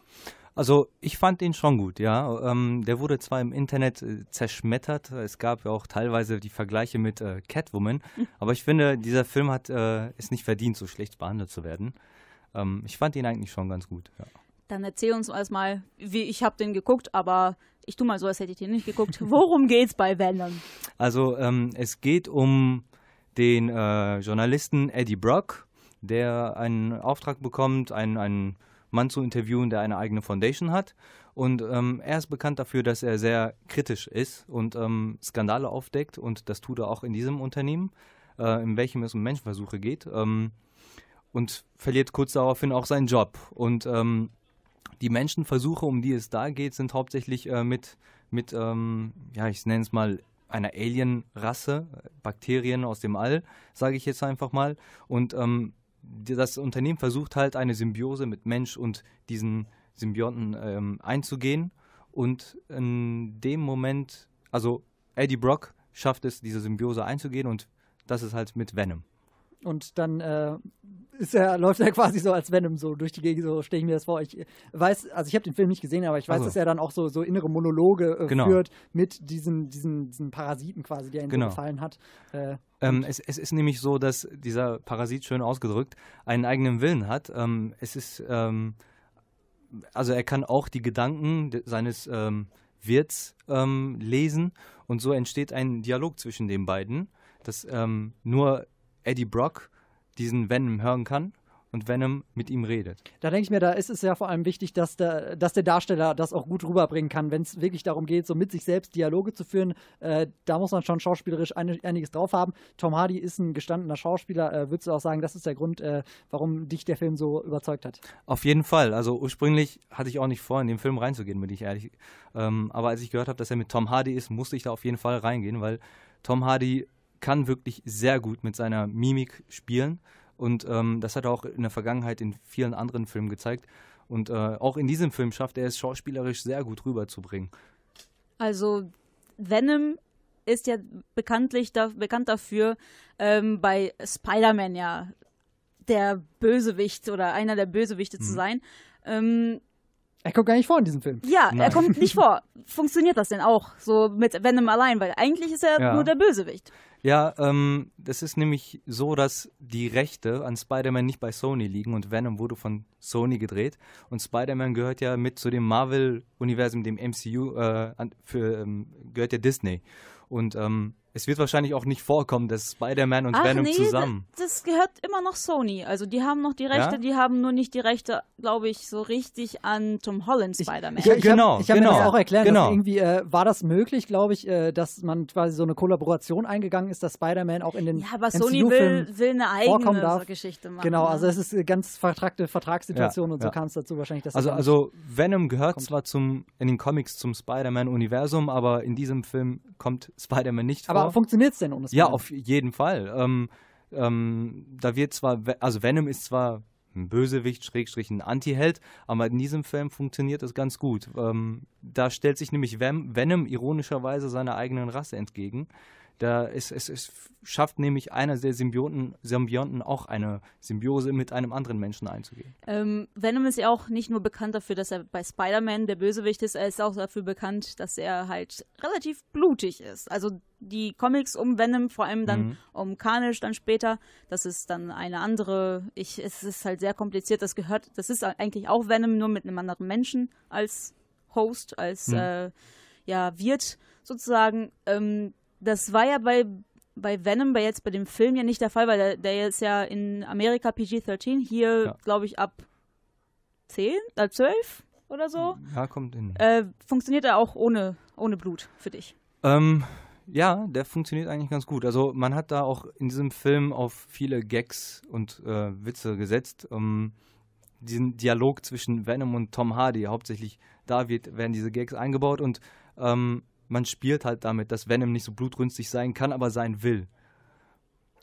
Also ich fand ihn schon gut, ja. Ähm, der wurde zwar im Internet äh, zerschmettert, es gab ja auch teilweise die Vergleiche mit äh, Catwoman, aber ich finde, dieser Film hat äh, es nicht verdient, so schlecht behandelt zu werden. Ähm, ich fand ihn eigentlich schon ganz gut, ja. Dann erzähl uns erstmal, wie ich habe den geguckt, aber ich tu mal so, als hätte ich den nicht geguckt. Worum geht's bei Venom? Also ähm, es geht um den äh, Journalisten Eddie Brock, der einen Auftrag bekommt, einen, einen Mann zu interviewen, der eine eigene Foundation hat. Und ähm, er ist bekannt dafür, dass er sehr kritisch ist und ähm, Skandale aufdeckt. Und das tut er auch in diesem Unternehmen, äh, in welchem es um Menschenversuche geht. Ähm, und verliert kurz daraufhin auch seinen Job. Und ähm, die Menschenversuche, um die es da geht, sind hauptsächlich äh, mit, mit ähm, ja, ich nenne es mal einer Alien-Rasse, Bakterien aus dem All, sage ich jetzt einfach mal. Und ähm, das Unternehmen versucht halt eine Symbiose mit Mensch und diesen Symbionten ähm, einzugehen. Und in dem Moment, also Eddie Brock schafft es, diese Symbiose einzugehen und das ist halt mit Venom. Und dann äh, er, läuft er quasi so als Venom so durch die Gegend, so stelle ich mir das vor. Ich weiß, also ich habe den Film nicht gesehen, aber ich weiß, Ach so. dass er dann auch so, so innere Monologe äh, Genau. führt mit diesen, diesen, diesen Parasiten quasi, der ihn Genau. so gefallen hat. Äh, Ähm, es, es ist nämlich so, dass dieser Parasit, schön ausgedrückt, einen eigenen Willen hat. Ähm, es ist, ähm, also er kann auch die Gedanken seines ähm, Wirts ähm, lesen und so entsteht ein Dialog zwischen den beiden, dass ähm, nur Eddie Brock diesen Venom hören kann und Venom mit ihm redet. da denke ich mir, da ist es ja vor allem wichtig, dass der, dass der Darsteller das auch gut rüberbringen kann, wenn es wirklich darum geht, so mit sich selbst Dialoge zu führen. Äh, da muss man schon schauspielerisch ein, einiges drauf haben. Tom Hardy ist ein gestandener Schauspieler. Äh, würdest du auch sagen, das ist der Grund, äh, warum dich der Film so überzeugt hat? Auf jeden Fall. Also ursprünglich hatte ich auch nicht vor, in den Film reinzugehen, bin ich ehrlich. Ähm, aber als ich gehört habe, dass er mit Tom Hardy ist, musste ich da auf jeden Fall reingehen, weil Tom Hardy kann wirklich sehr gut mit seiner Mimik spielen. Und ähm, das hat er auch in der Vergangenheit in vielen anderen Filmen gezeigt. Und äh, auch in diesem Film schafft er es schauspielerisch sehr gut rüberzubringen. Also Venom ist ja bekanntlich da, bekannt dafür, ähm, bei Spider-Man ja der Bösewicht oder einer der Bösewichte zu Mhm. sein. Ähm, Er kommt gar nicht vor in diesem Film. ja, er Nein. kommt nicht vor. Funktioniert das denn auch so mit Venom allein? Weil eigentlich ist er Ja. nur der Bösewicht. Ja, ähm, das ist nämlich so, dass die Rechte an Spider-Man nicht bei Sony liegen und Venom wurde von Sony gedreht. Und Spider-Man gehört ja mit zu dem Marvel-Universum, dem MCU, äh, für, ähm, gehört ja Disney. Und ähm, es wird wahrscheinlich auch nicht vorkommen, dass Spider-Man und Ach Venom nee, zusammen. Das, das gehört immer noch Sony. Also die haben noch die Rechte, Ja? die haben nur nicht die Rechte, glaube ich, so richtig an Tom Holland Spider-Man. Ich, ich Genau, hab, ich habe mir genau, das auch erklärt, genau. dass irgendwie äh, war das möglich, glaube ich, äh, dass man quasi so eine Kollaboration eingegangen ist, dass Spider-Man auch in den Ja, aber Sony will, will eine vorkommen eigene darf. Geschichte machen. Genau, ne? also es ist eine ganz vertragte Vertragssituation Ja, und so ja. kam es dazu wahrscheinlich, dass Also, also Venom gehört zwar zum in den Comics zum Spider-Man-Universum, aber in diesem Film kommt Spider-Man nicht Aber vor. Funktioniert es denn ohne Ja, Spider-Man? auf jeden Fall. Ähm, ähm, da wird zwar, also Venom ist zwar ein Bösewicht, Schrägstrich ein Anti-Held, aber in diesem Film funktioniert das ganz gut. Ähm, da stellt sich nämlich Ven Venom ironischerweise seiner eigenen Rasse entgegen, Da ist, es, es schafft nämlich einer der Symbionten, Symbionten auch eine Symbiose mit einem anderen Menschen einzugehen. Ähm, Venom ist ja auch nicht nur bekannt dafür, dass er bei Spider-Man der Bösewicht ist, er ist auch dafür bekannt, dass er halt relativ blutig ist. Also die Comics um Venom, vor allem dann Mhm. um Carnage dann später, das ist dann eine andere, ich, es ist halt sehr kompliziert, das gehört, das ist eigentlich auch Venom, nur mit einem anderen Menschen als Host, als Mhm. äh, ja, Wirt sozusagen. Ähm, das war ja bei bei Venom, bei jetzt bei dem Film ja nicht der Fall, weil der, der ist ja in Amerika PG-13, hier Ja. glaube ich ab 10, äh, 12 oder so. Ja, kommt in. Äh, funktioniert er auch ohne, ohne Blut für dich? Ähm, ja, der funktioniert eigentlich ganz gut. Also man hat da auch in diesem Film auf viele Gags und äh, Witze gesetzt. Ähm, diesen Dialog zwischen Venom und Tom Hardy, hauptsächlich da wird, werden diese Gags eingebaut und ähm, man spielt halt damit, dass Venom nicht so blutrünstig sein kann, aber sein will.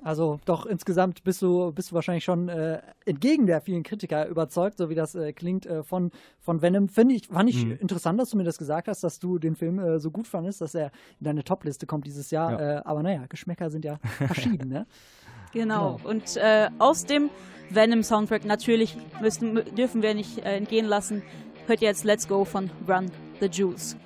Also doch insgesamt bist du, bist du wahrscheinlich schon äh, entgegen der vielen Kritiker überzeugt, so wie das äh, klingt äh, von, von Venom. Finde ich, fand ich Mhm. interessant, dass du mir das gesagt hast, dass du den Film äh, so gut fandest, dass er in deine Topliste kommt dieses Jahr. Ja. Äh, aber naja, Geschmäcker sind ja verschieden, ne? Genau. Und äh, aus dem Venom-Soundtrack natürlich müssen, mü- dürfen wir nicht äh, entgehen lassen. Hört ihr jetzt Let's Go von Run the Juice.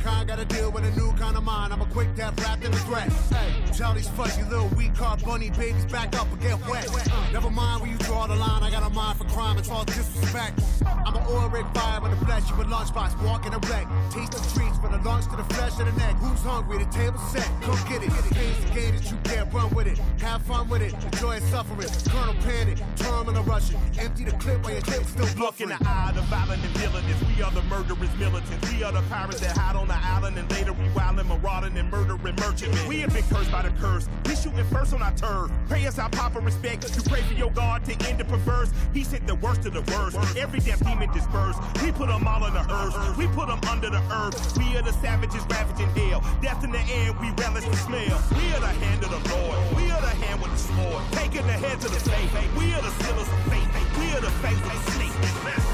Mankind got to deal with a new kind of mind. I'm a quick death wrapped in a threat. Hey, tell these fuzzy little weak car bunny babies back up and get wet. Never mind where you draw the line. I got a mind for crime and all disrespect. I'm an oil rig fire in the flesh. You a lunchbox walking a wreck. Taste the treats from the lungs to the flesh of the neck. Who's hungry? The table set. Come get it. Game's the game that you can't run with it. Have fun with it. Enjoy it suffering. Colonel Panic. Terminal Russian. Empty the clip while your clip still Look in the eye of the violent and villainous. We are the murderous militants. We are the pirates that hide on the island and later we wildin', marauding and murdering merchantmen. We have been cursed by the curse. We shooting first on our turf. Pray us our proper respect. You pray for your God to end the perverse. He sent the worst of the worst. Every damn demon dispersed. We put them all in the hearse. We put them under the earth. We are the savages ravaging hell. Death in the end, we relish the smell. We are the hand of the Lord. We are the hand with the sword. Taking the head to the faith. We are the sealers of faith. We are the faith of the snake.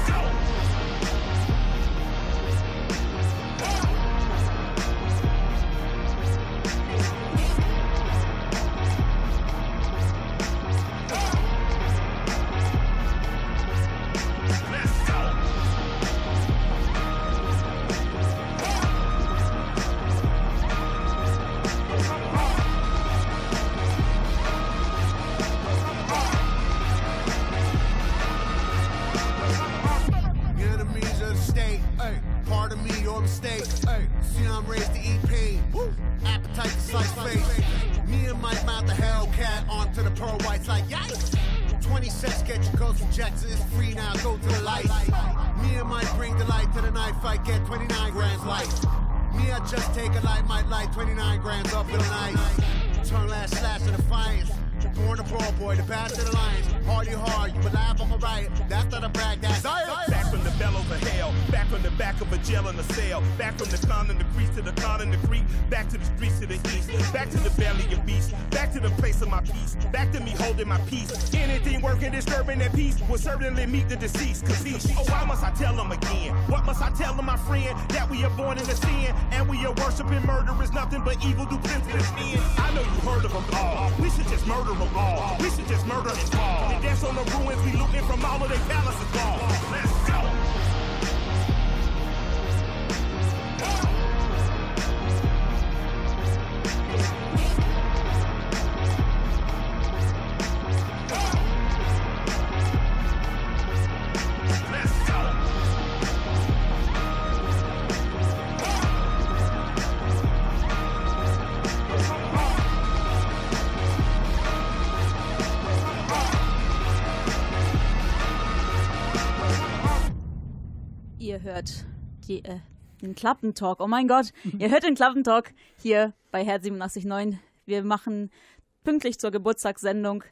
Born a brawl boy, the bastard of the lions. Hardy hard, you will laugh on my riot. That's not a brag, that's Back bellows of hell, back from the back of a jail in a cell, back from the con and the crease to the con and the creek, back to the streets to the east, back to the belly of beast, back to the place of my peace, back to me holding my peace. Anything working, disturbing that peace will certainly meet the deceased. Cause he, oh, why must I tell them again? What must I tell them, my friend? That we are born in the sin, and we are worshiping murder is nothing but evil duplicity. I know you heard of them all. We should just murder them all. We should just murder and all. And dance on the ruins we looting from all of their palaces gone. Let's go. Die, äh, den Klappentalk. Oh mein Gott, ihr hört den Klappentalk hier bei Herz 87.9. Wir machen pünktlich zur Geburtstagssendung.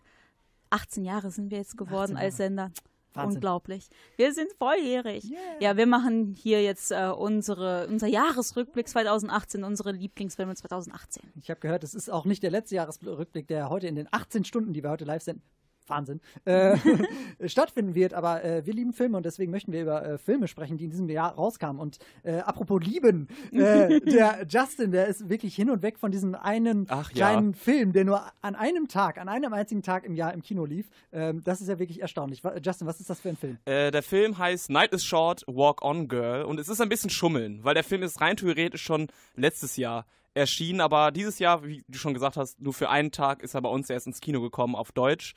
18 Jahre sind wir jetzt geworden als Sender. Wahnsinn. Unglaublich. Wir sind volljährig. Ja, wir machen hier jetzt äh, unsere, unser Jahresrückblick 2018, unsere Lieblingsfilme 2018. Ich habe gehört, es ist auch nicht der letzte Jahresrückblick, der heute in den 18 Stunden, die wir heute live senden, Wahnsinn, äh, stattfinden wird. Aber äh, wir lieben Filme und deswegen möchten wir über äh, Filme sprechen, die in diesem Jahr rauskamen. Und äh, apropos lieben, äh, der Justin, der ist wirklich hin und weg von diesem einen Ach ja. kleinen Film, der nur an einem Tag, an einem einzigen Tag im Jahr im Kino lief. Ähm, das ist ja wirklich erstaunlich. Justin, was ist das für ein Film? Äh, der Film heißt Night is Short, Walk On Girl und es ist ein bisschen Schummeln, weil der Film ist rein theoretisch schon letztes Jahr erschienen, aber dieses Jahr, wie du schon gesagt hast, nur für einen Tag ist er bei uns erst ins Kino gekommen auf Deutsch.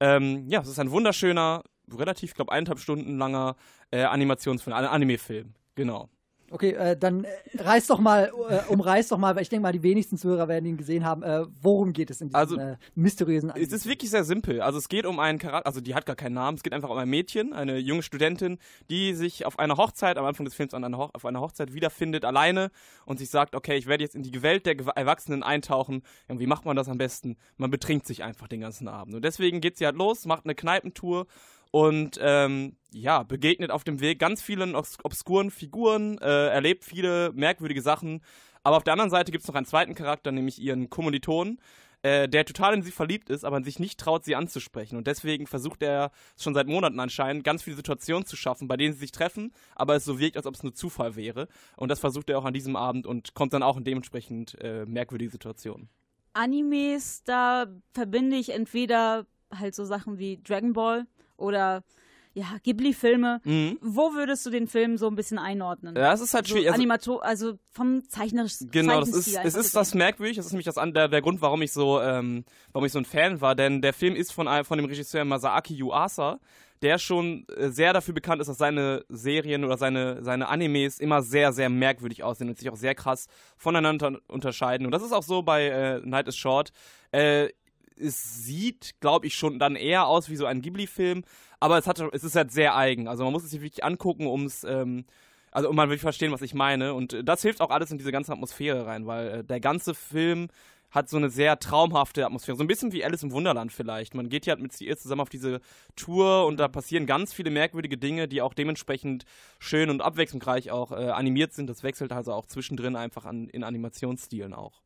Ähm, ja, es ist ein wunderschöner, relativ, glaube eineinhalb Stunden langer äh, Animationsfilm, Anime-Film, genau. Okay, äh, dann äh, reiß doch mal, äh, umreiß doch mal, weil ich denke mal, die wenigsten Zuhörer werden ihn gesehen haben. Äh, worum geht es in diesem Also, äh, mysteriösen Es ist wirklich sehr simpel. Also es geht um einen Charakter, also die hat gar keinen Namen, es geht einfach um ein Mädchen, eine junge Studentin, die sich auf einer Hochzeit, am Anfang des Films an einer Ho auf einer Hochzeit wiederfindet, alleine und sich sagt, okay, ich werde jetzt in die Welt der Erwachsenen eintauchen. Ja, und wie macht man das am besten? Man betrinkt sich einfach den ganzen Abend. Und deswegen geht sie halt los, macht eine Kneipentour und ähm, ja, begegnet auf dem Weg ganz vielen obs obskuren Figuren, äh, erlebt viele merkwürdige Sachen. Aber auf der anderen Seite gibt es noch einen zweiten Charakter, nämlich ihren Kommiliton, äh, der total in sie verliebt ist, aber sich nicht traut, sie anzusprechen. Und deswegen versucht er schon seit Monaten anscheinend, ganz viele Situationen zu schaffen, bei denen sie sich treffen, aber es so wirkt, als ob es nur Zufall wäre. Und das versucht er auch an diesem Abend und kommt dann auch in dementsprechend äh, merkwürdige Situationen. Animes, da verbinde ich entweder halt so Sachen wie Dragon Ball oder ja, Ghibli-Filme. Mhm. Wo würdest du den Film so ein bisschen einordnen? Ja, es ist halt so schwierig, also- also vom zeichnerischen Genau, das ist, es ist das merkwürdig. Das ist nämlich das der, der Grund, warum ich so, ähm, warum ich so ein Fan war. Denn der Film ist von, von dem Regisseur Masaaki Yuasa, der schon äh, sehr dafür bekannt ist, dass seine Serien oder seine, seine Animes immer sehr, sehr merkwürdig aussehen und sich auch sehr krass voneinander unterscheiden. Und das ist auch so bei äh, Night is Short. Äh, es sieht, glaube ich, schon dann eher aus wie so ein Ghibli-Film, aber es, hat, es ist halt sehr eigen. Also man muss es sich wirklich angucken, um es, ähm, also um man wirklich verstehen, was ich meine. Und äh, das hilft auch alles in diese ganze Atmosphäre rein, weil äh, der ganze Film hat so eine sehr traumhafte Atmosphäre. So ein bisschen wie Alice im Wunderland vielleicht. Man geht hier halt mit ihr zusammen auf diese Tour und da passieren ganz viele merkwürdige Dinge, die auch dementsprechend schön und abwechslungsreich auch äh, animiert sind. Das wechselt also auch zwischendrin einfach an, in Animationsstilen auch.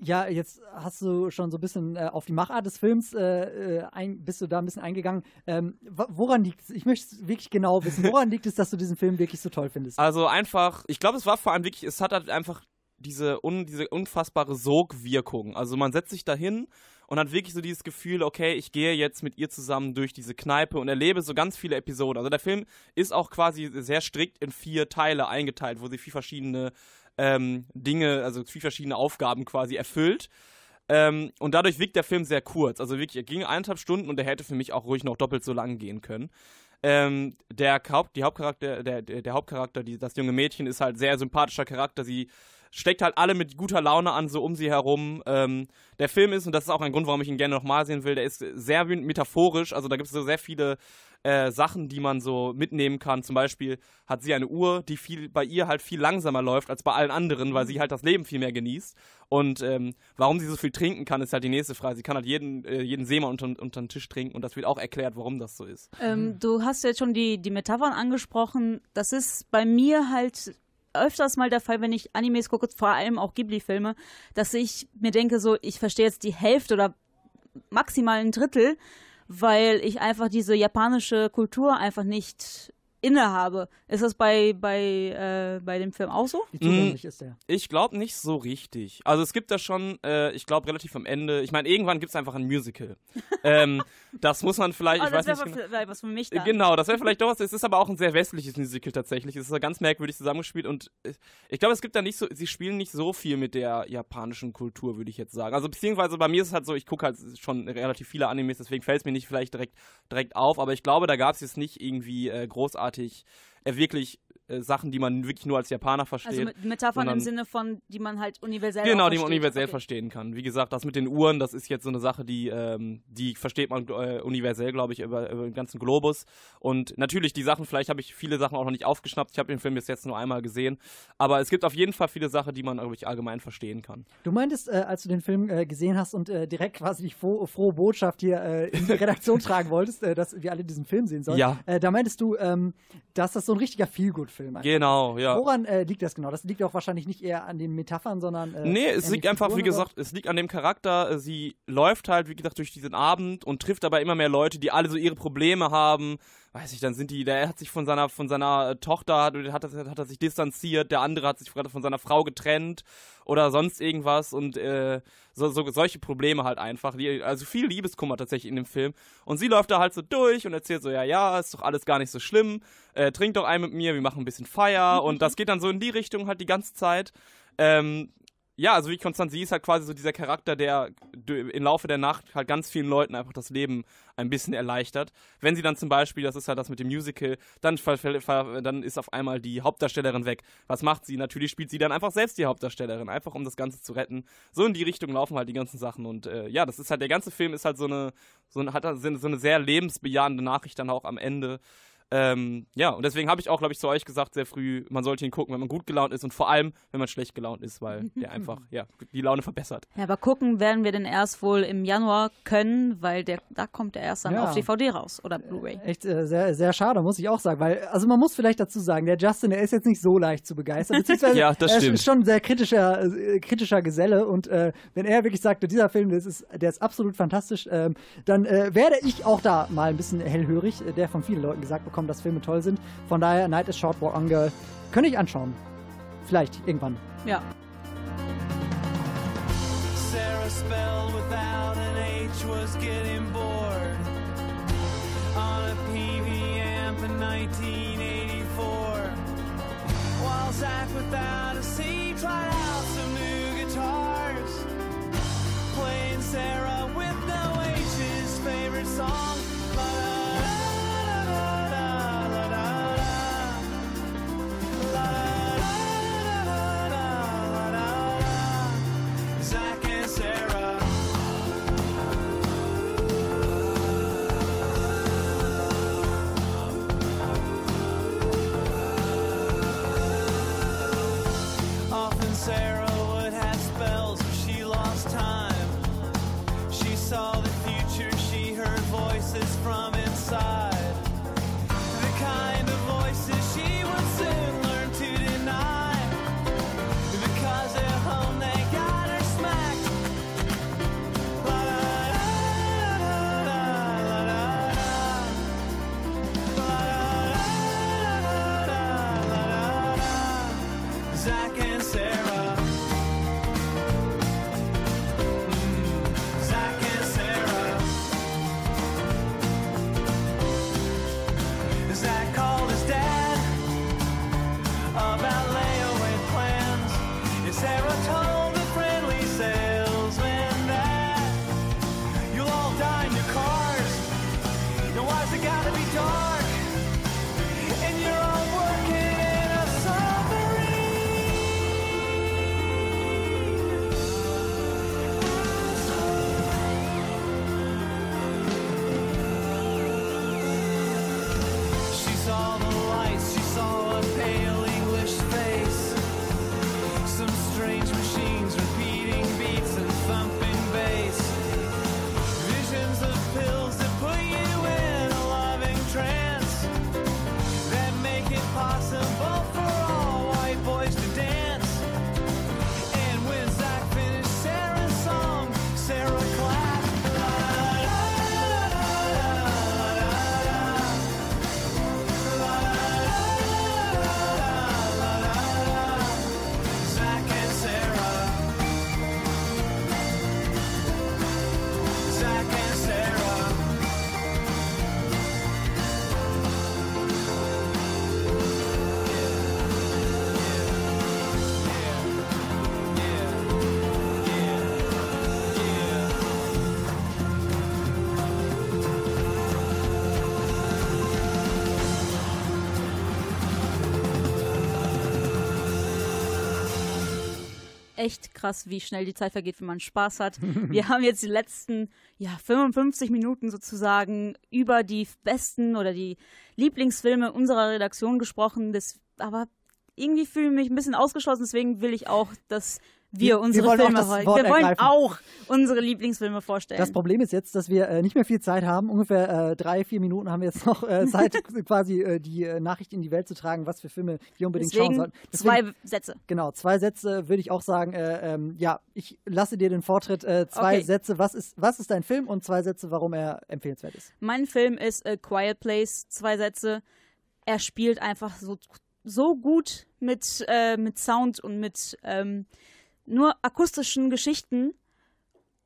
Ja, jetzt hast du schon so ein bisschen äh, auf die Machart des Films, äh, äh, ein, bist du da ein bisschen eingegangen. Ähm, woran liegt es? Ich möchte es wirklich genau wissen. Woran liegt es, dass du diesen Film wirklich so toll findest? Also einfach, ich glaube, es war vor allem wirklich, es hat halt einfach diese, un, diese unfassbare Sogwirkung. Also man setzt sich dahin und hat wirklich so dieses Gefühl, okay, ich gehe jetzt mit ihr zusammen durch diese Kneipe und erlebe so ganz viele Episoden. Also der Film ist auch quasi sehr strikt in vier Teile eingeteilt, wo sie vier verschiedene ähm, Dinge, also vier verschiedene Aufgaben quasi erfüllt. Ähm, und dadurch wirkt der Film sehr kurz. Also wirklich, er ging eineinhalb Stunden und er hätte für mich auch ruhig noch doppelt so lang gehen können. Ähm, der, Haupt, die Hauptcharakter, der, der, der Hauptcharakter, die, das junge Mädchen, ist halt sehr sympathischer Charakter. Sie steckt halt alle mit guter Laune an, so um sie herum. Ähm, der Film ist, und das ist auch ein Grund, warum ich ihn gerne nochmal sehen will, der ist sehr metaphorisch. Also da gibt es so sehr viele äh, Sachen, die man so mitnehmen kann. Zum Beispiel hat sie eine Uhr, die viel bei ihr halt viel langsamer läuft als bei allen anderen, weil sie halt das Leben viel mehr genießt. Und ähm, warum sie so viel trinken kann, ist halt die nächste Frage. Sie kann halt jeden, äh, jeden Seemann unter, unter den Tisch trinken und das wird auch erklärt, warum das so ist. Ähm, du hast jetzt schon die, die Metaphern angesprochen. Das ist bei mir halt öfters mal der Fall, wenn ich Animes gucke, vor allem auch Ghibli-Filme, dass ich mir denke, so, ich verstehe jetzt die Hälfte oder maximal ein Drittel, weil ich einfach diese japanische Kultur einfach nicht innehabe. Ist das bei, bei, äh, bei dem Film auch so? Wie zugänglich ist der? Ich glaube nicht so richtig. Also es gibt da schon, äh, ich glaube relativ am Ende, ich meine, irgendwann gibt es einfach ein Musical. ähm, das muss man vielleicht, Oh, ich das weiß wäre nicht genau. vielleicht was für mich dann. Genau, das wäre vielleicht doch was. Es ist aber auch ein sehr westliches Musical tatsächlich. Es ist ja ganz merkwürdig zusammengespielt und äh, ich glaube, es gibt da nicht so, sie spielen nicht so viel mit der japanischen Kultur, würde ich jetzt sagen. Also beziehungsweise bei mir ist es halt so, ich gucke halt schon relativ viele Animes, deswegen fällt es mir nicht vielleicht direkt, direkt auf, aber ich glaube, da gab es jetzt nicht irgendwie äh, großartig äh, wirklich äh, Sachen, die man wirklich nur als Japaner versteht. Also mit Metaphern sondern- im Sinne von, die man halt universell Genau, die man universell Okay. verstehen kann. Wie gesagt, das mit den Uhren, das ist jetzt so eine Sache, die, ähm, die versteht man äh, universell, glaube ich, über, über den ganzen Globus. Und natürlich, die Sachen, vielleicht habe ich viele Sachen auch noch nicht aufgeschnappt. Ich habe den Film bis jetzt nur einmal gesehen. Aber es gibt auf jeden Fall viele Sachen, die man, glaube ich, allgemein verstehen kann. Du meintest, äh, als du den Film äh, gesehen hast und äh, direkt quasi die frohe, frohe Botschaft hier äh, in die Redaktion tragen wolltest, äh, dass wir alle diesen Film sehen sollen. Ja. Äh, da meintest du, ähm, dass das so ein richtiger Feelgood-Film ist. Genau, ja. Woran äh, liegt das genau? Das liegt auch wahrscheinlich nicht eher an den Metaphern, sondern. Äh, Nee, es liegt einfach, wie Figuren, oder? gesagt, es liegt an dem Charakter. Sie läuft halt, wie gesagt, durch diesen Abend und trifft aber immer mehr Leute, die alle so ihre Probleme haben. Weiß ich, dann sind die, der hat sich von seiner, von seiner äh, Tochter, hat, hat, er- hat er sich distanziert, der andere hat sich gerade von seiner Frau getrennt oder sonst irgendwas und äh, so, so, solche Probleme halt einfach. Also viel Liebeskummer tatsächlich in dem Film. Und sie läuft da halt so durch und erzählt so, ja, ja, ist doch alles gar nicht so schlimm. Äh, trink doch ein mit mir, wir machen ein bisschen Feier. und das geht dann so in die Richtung halt die ganze Zeit. Ähm, ja, also wie Konstanz, sie ist halt quasi so dieser Charakter, der im Laufe der Nacht halt ganz vielen Leuten einfach das Leben ein bisschen erleichtert. Wenn sie dann zum Beispiel, das ist halt das mit dem Musical, dann, dann ist auf einmal die Hauptdarstellerin weg. Was macht sie? Natürlich spielt sie dann einfach selbst die Hauptdarstellerin, einfach um das Ganze zu retten. So in die Richtung laufen halt die ganzen Sachen und äh, ja, das ist halt, der ganze Film ist halt so eine, so eine, hat halt so eine sehr lebensbejahende Nachricht dann auch am Ende. Ähm, ja, und deswegen habe ich auch, glaube ich, zu euch gesagt, sehr früh, man sollte ihn gucken, wenn man gut gelaunt ist und vor allem, wenn man schlecht gelaunt ist, weil der einfach, ja, die Laune verbessert. Ja, aber gucken werden wir den erst wohl im Januar können, weil der, da kommt der erst dann Ja. auf DVD raus oder Blu-ray. Echt äh, sehr, sehr schade, muss ich auch sagen. Weil, also man muss vielleicht dazu sagen, der Justin, der ist jetzt nicht so leicht zu begeistern. Beziehungsweise Ja, das er stimmt. ist schon ein sehr kritischer, äh, kritischer Geselle. Und äh, wenn er wirklich sagte, dieser Film, das ist, der ist absolut fantastisch, ähm, dann äh, werde ich auch da mal ein bisschen hellhörig, äh, der von vielen Leuten gesagt bekommen, dass Filme toll sind. Von daher, Night is Short, Walk on Girl, könnte ich anschauen. Vielleicht, irgendwann. Ja. Sarah spelled without an H was getting bored on a PV amp in 1984. While Zach without a C tried out some new guitars, playing Sarah with no H's favorite song. Zach echt krass, wie schnell die Zeit vergeht, wenn man Spaß hat. Wir haben jetzt die letzten ja, 55 Minuten sozusagen über die besten oder die Lieblingsfilme unserer Redaktion gesprochen. Das, aber irgendwie fühle ich mich ein bisschen ausgeschlossen, deswegen will ich auch, dass wir, Wir- wir unsere wollen auch Filme das. Wort Wir wollen ergreifen. auch unsere Lieblingsfilme vorstellen. Das Problem ist jetzt, dass wir äh, nicht mehr viel Zeit haben. Ungefähr äh, drei, vier Minuten haben wir jetzt noch äh, Zeit, quasi äh, die äh, Nachricht in die Welt zu tragen, was für Filme wir unbedingt Deswegen schauen sollten. zwei Sätze. Genau, zwei Sätze würde ich auch sagen. Äh, ähm, ja, ich lasse dir den Vortritt. Zwei Okay. Sätze. Was ist, was ist dein Film? Und zwei Sätze, warum er empfehlenswert ist. Mein Film ist A Quiet Place, zwei Sätze. Er spielt einfach so, so gut mit, mit Sound und mit ähm, nur akustischen Geschichten,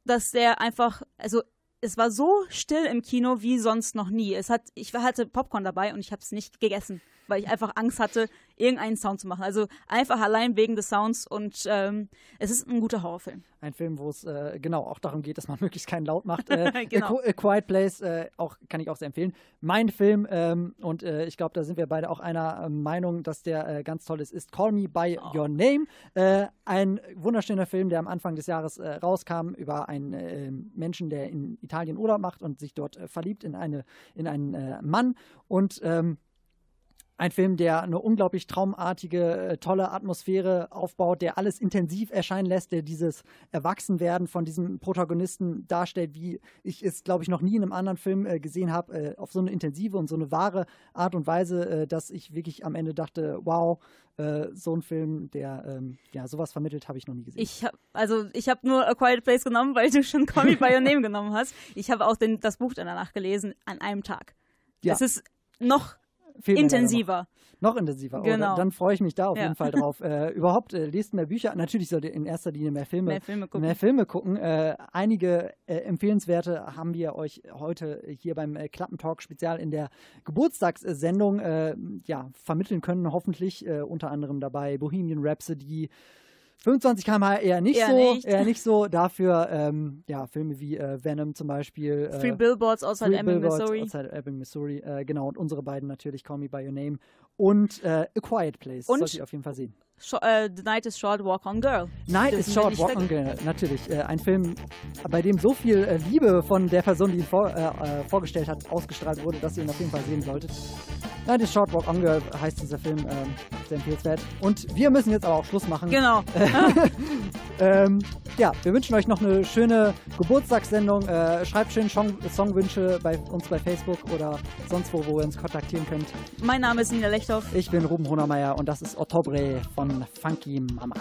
dass der einfach, also es war so still im Kino wie sonst noch nie. Es hat, ich hatte Popcorn dabei und ich habe es nicht gegessen, weil ich einfach Angst hatte, irgendeinen Sound zu machen. Also einfach allein wegen des Sounds und ähm, es ist ein guter Horrorfilm. Ein Film, wo es äh, genau auch darum geht, dass man möglichst keinen Laut macht. Äh, Genau. A, Qu- A Quiet Place äh, auch, kann ich auch sehr empfehlen. Mein Film, ähm, und äh, ich glaube, da sind wir beide auch einer äh, Meinung, dass der äh, ganz toll ist, ist Call Me By Your Name. Ein wunderschöner Film, der am Anfang des Jahres rauskam, über einen Menschen, der in Italien Urlaub macht und sich dort verliebt in, eine, in einen Mann. Und ähm, ein Film, der eine unglaublich traumartige, äh, tolle Atmosphäre aufbaut, der alles intensiv erscheinen lässt, der dieses Erwachsenwerden von diesem Protagonisten darstellt, wie ich es, glaube ich, noch nie in einem anderen Film äh, gesehen habe, äh, auf so eine intensive und so eine wahre Art und Weise, äh, dass ich wirklich am Ende dachte, wow, äh, so ein Film, der ähm, ja sowas vermittelt, habe ich noch nie gesehen. Ich hab, also ich habe nur A Quiet Place genommen, weil du schon Call Me By Your Name genommen hast. Ich habe auch den, das Buch danach gelesen an einem Tag. Ja. Es ist noch Viel intensiver. Noch intensiver. Oh, Genau. dann, dann freue ich mich da auf Ja. jeden Fall drauf. Äh, überhaupt, äh, lest mehr Bücher. Natürlich sollt ihr in erster Linie mehr Filme, Mehr Filme gucken. Mehr Filme gucken. Äh, einige äh, empfehlenswerte haben wir euch heute hier beim äh, Klappentalk Spezial in der Geburtstagssendung äh, ja, vermitteln können, hoffentlich. Äh, unter anderem dabei Bohemian Rhapsody. 25 km/h eher nicht Eher so, nicht. eher nicht so. Dafür ähm, ja Filme wie äh, Venom zum Beispiel. Äh, Three Billboards outside Three Ebbing, Billboards Missouri. Outside Ebbing, Missouri. Äh, genau, und unsere beiden natürlich, Call Me By Your Name und äh, A Quiet Place. Und- Sollte ich auf jeden Fall sehen. Sh äh, The Night is Short, Walk on Girl. Night is Short, Walk on. Girl, natürlich. Äh, ein Film, bei dem so viel äh, Liebe von der Person, die ihn vor, äh, äh, vorgestellt hat, ausgestrahlt wurde, dass ihr ihn auf jeden Fall sehen solltet. Night is Short, Walk on Girl heißt dieser Film, ähm, sehr empfehlenswert. Und wir müssen jetzt aber auch Schluss machen. Genau. ähm, ja, wir wünschen euch noch eine schöne Geburtstagssendung. Äh, schreibt schön Song Songwünsche bei uns bei Facebook oder sonst wo, wo ihr uns kontaktieren könnt. Mein Name ist Nina Lechthoff. Ich bin Ruben Honermeier und das ist Ottobre von Funky Mama.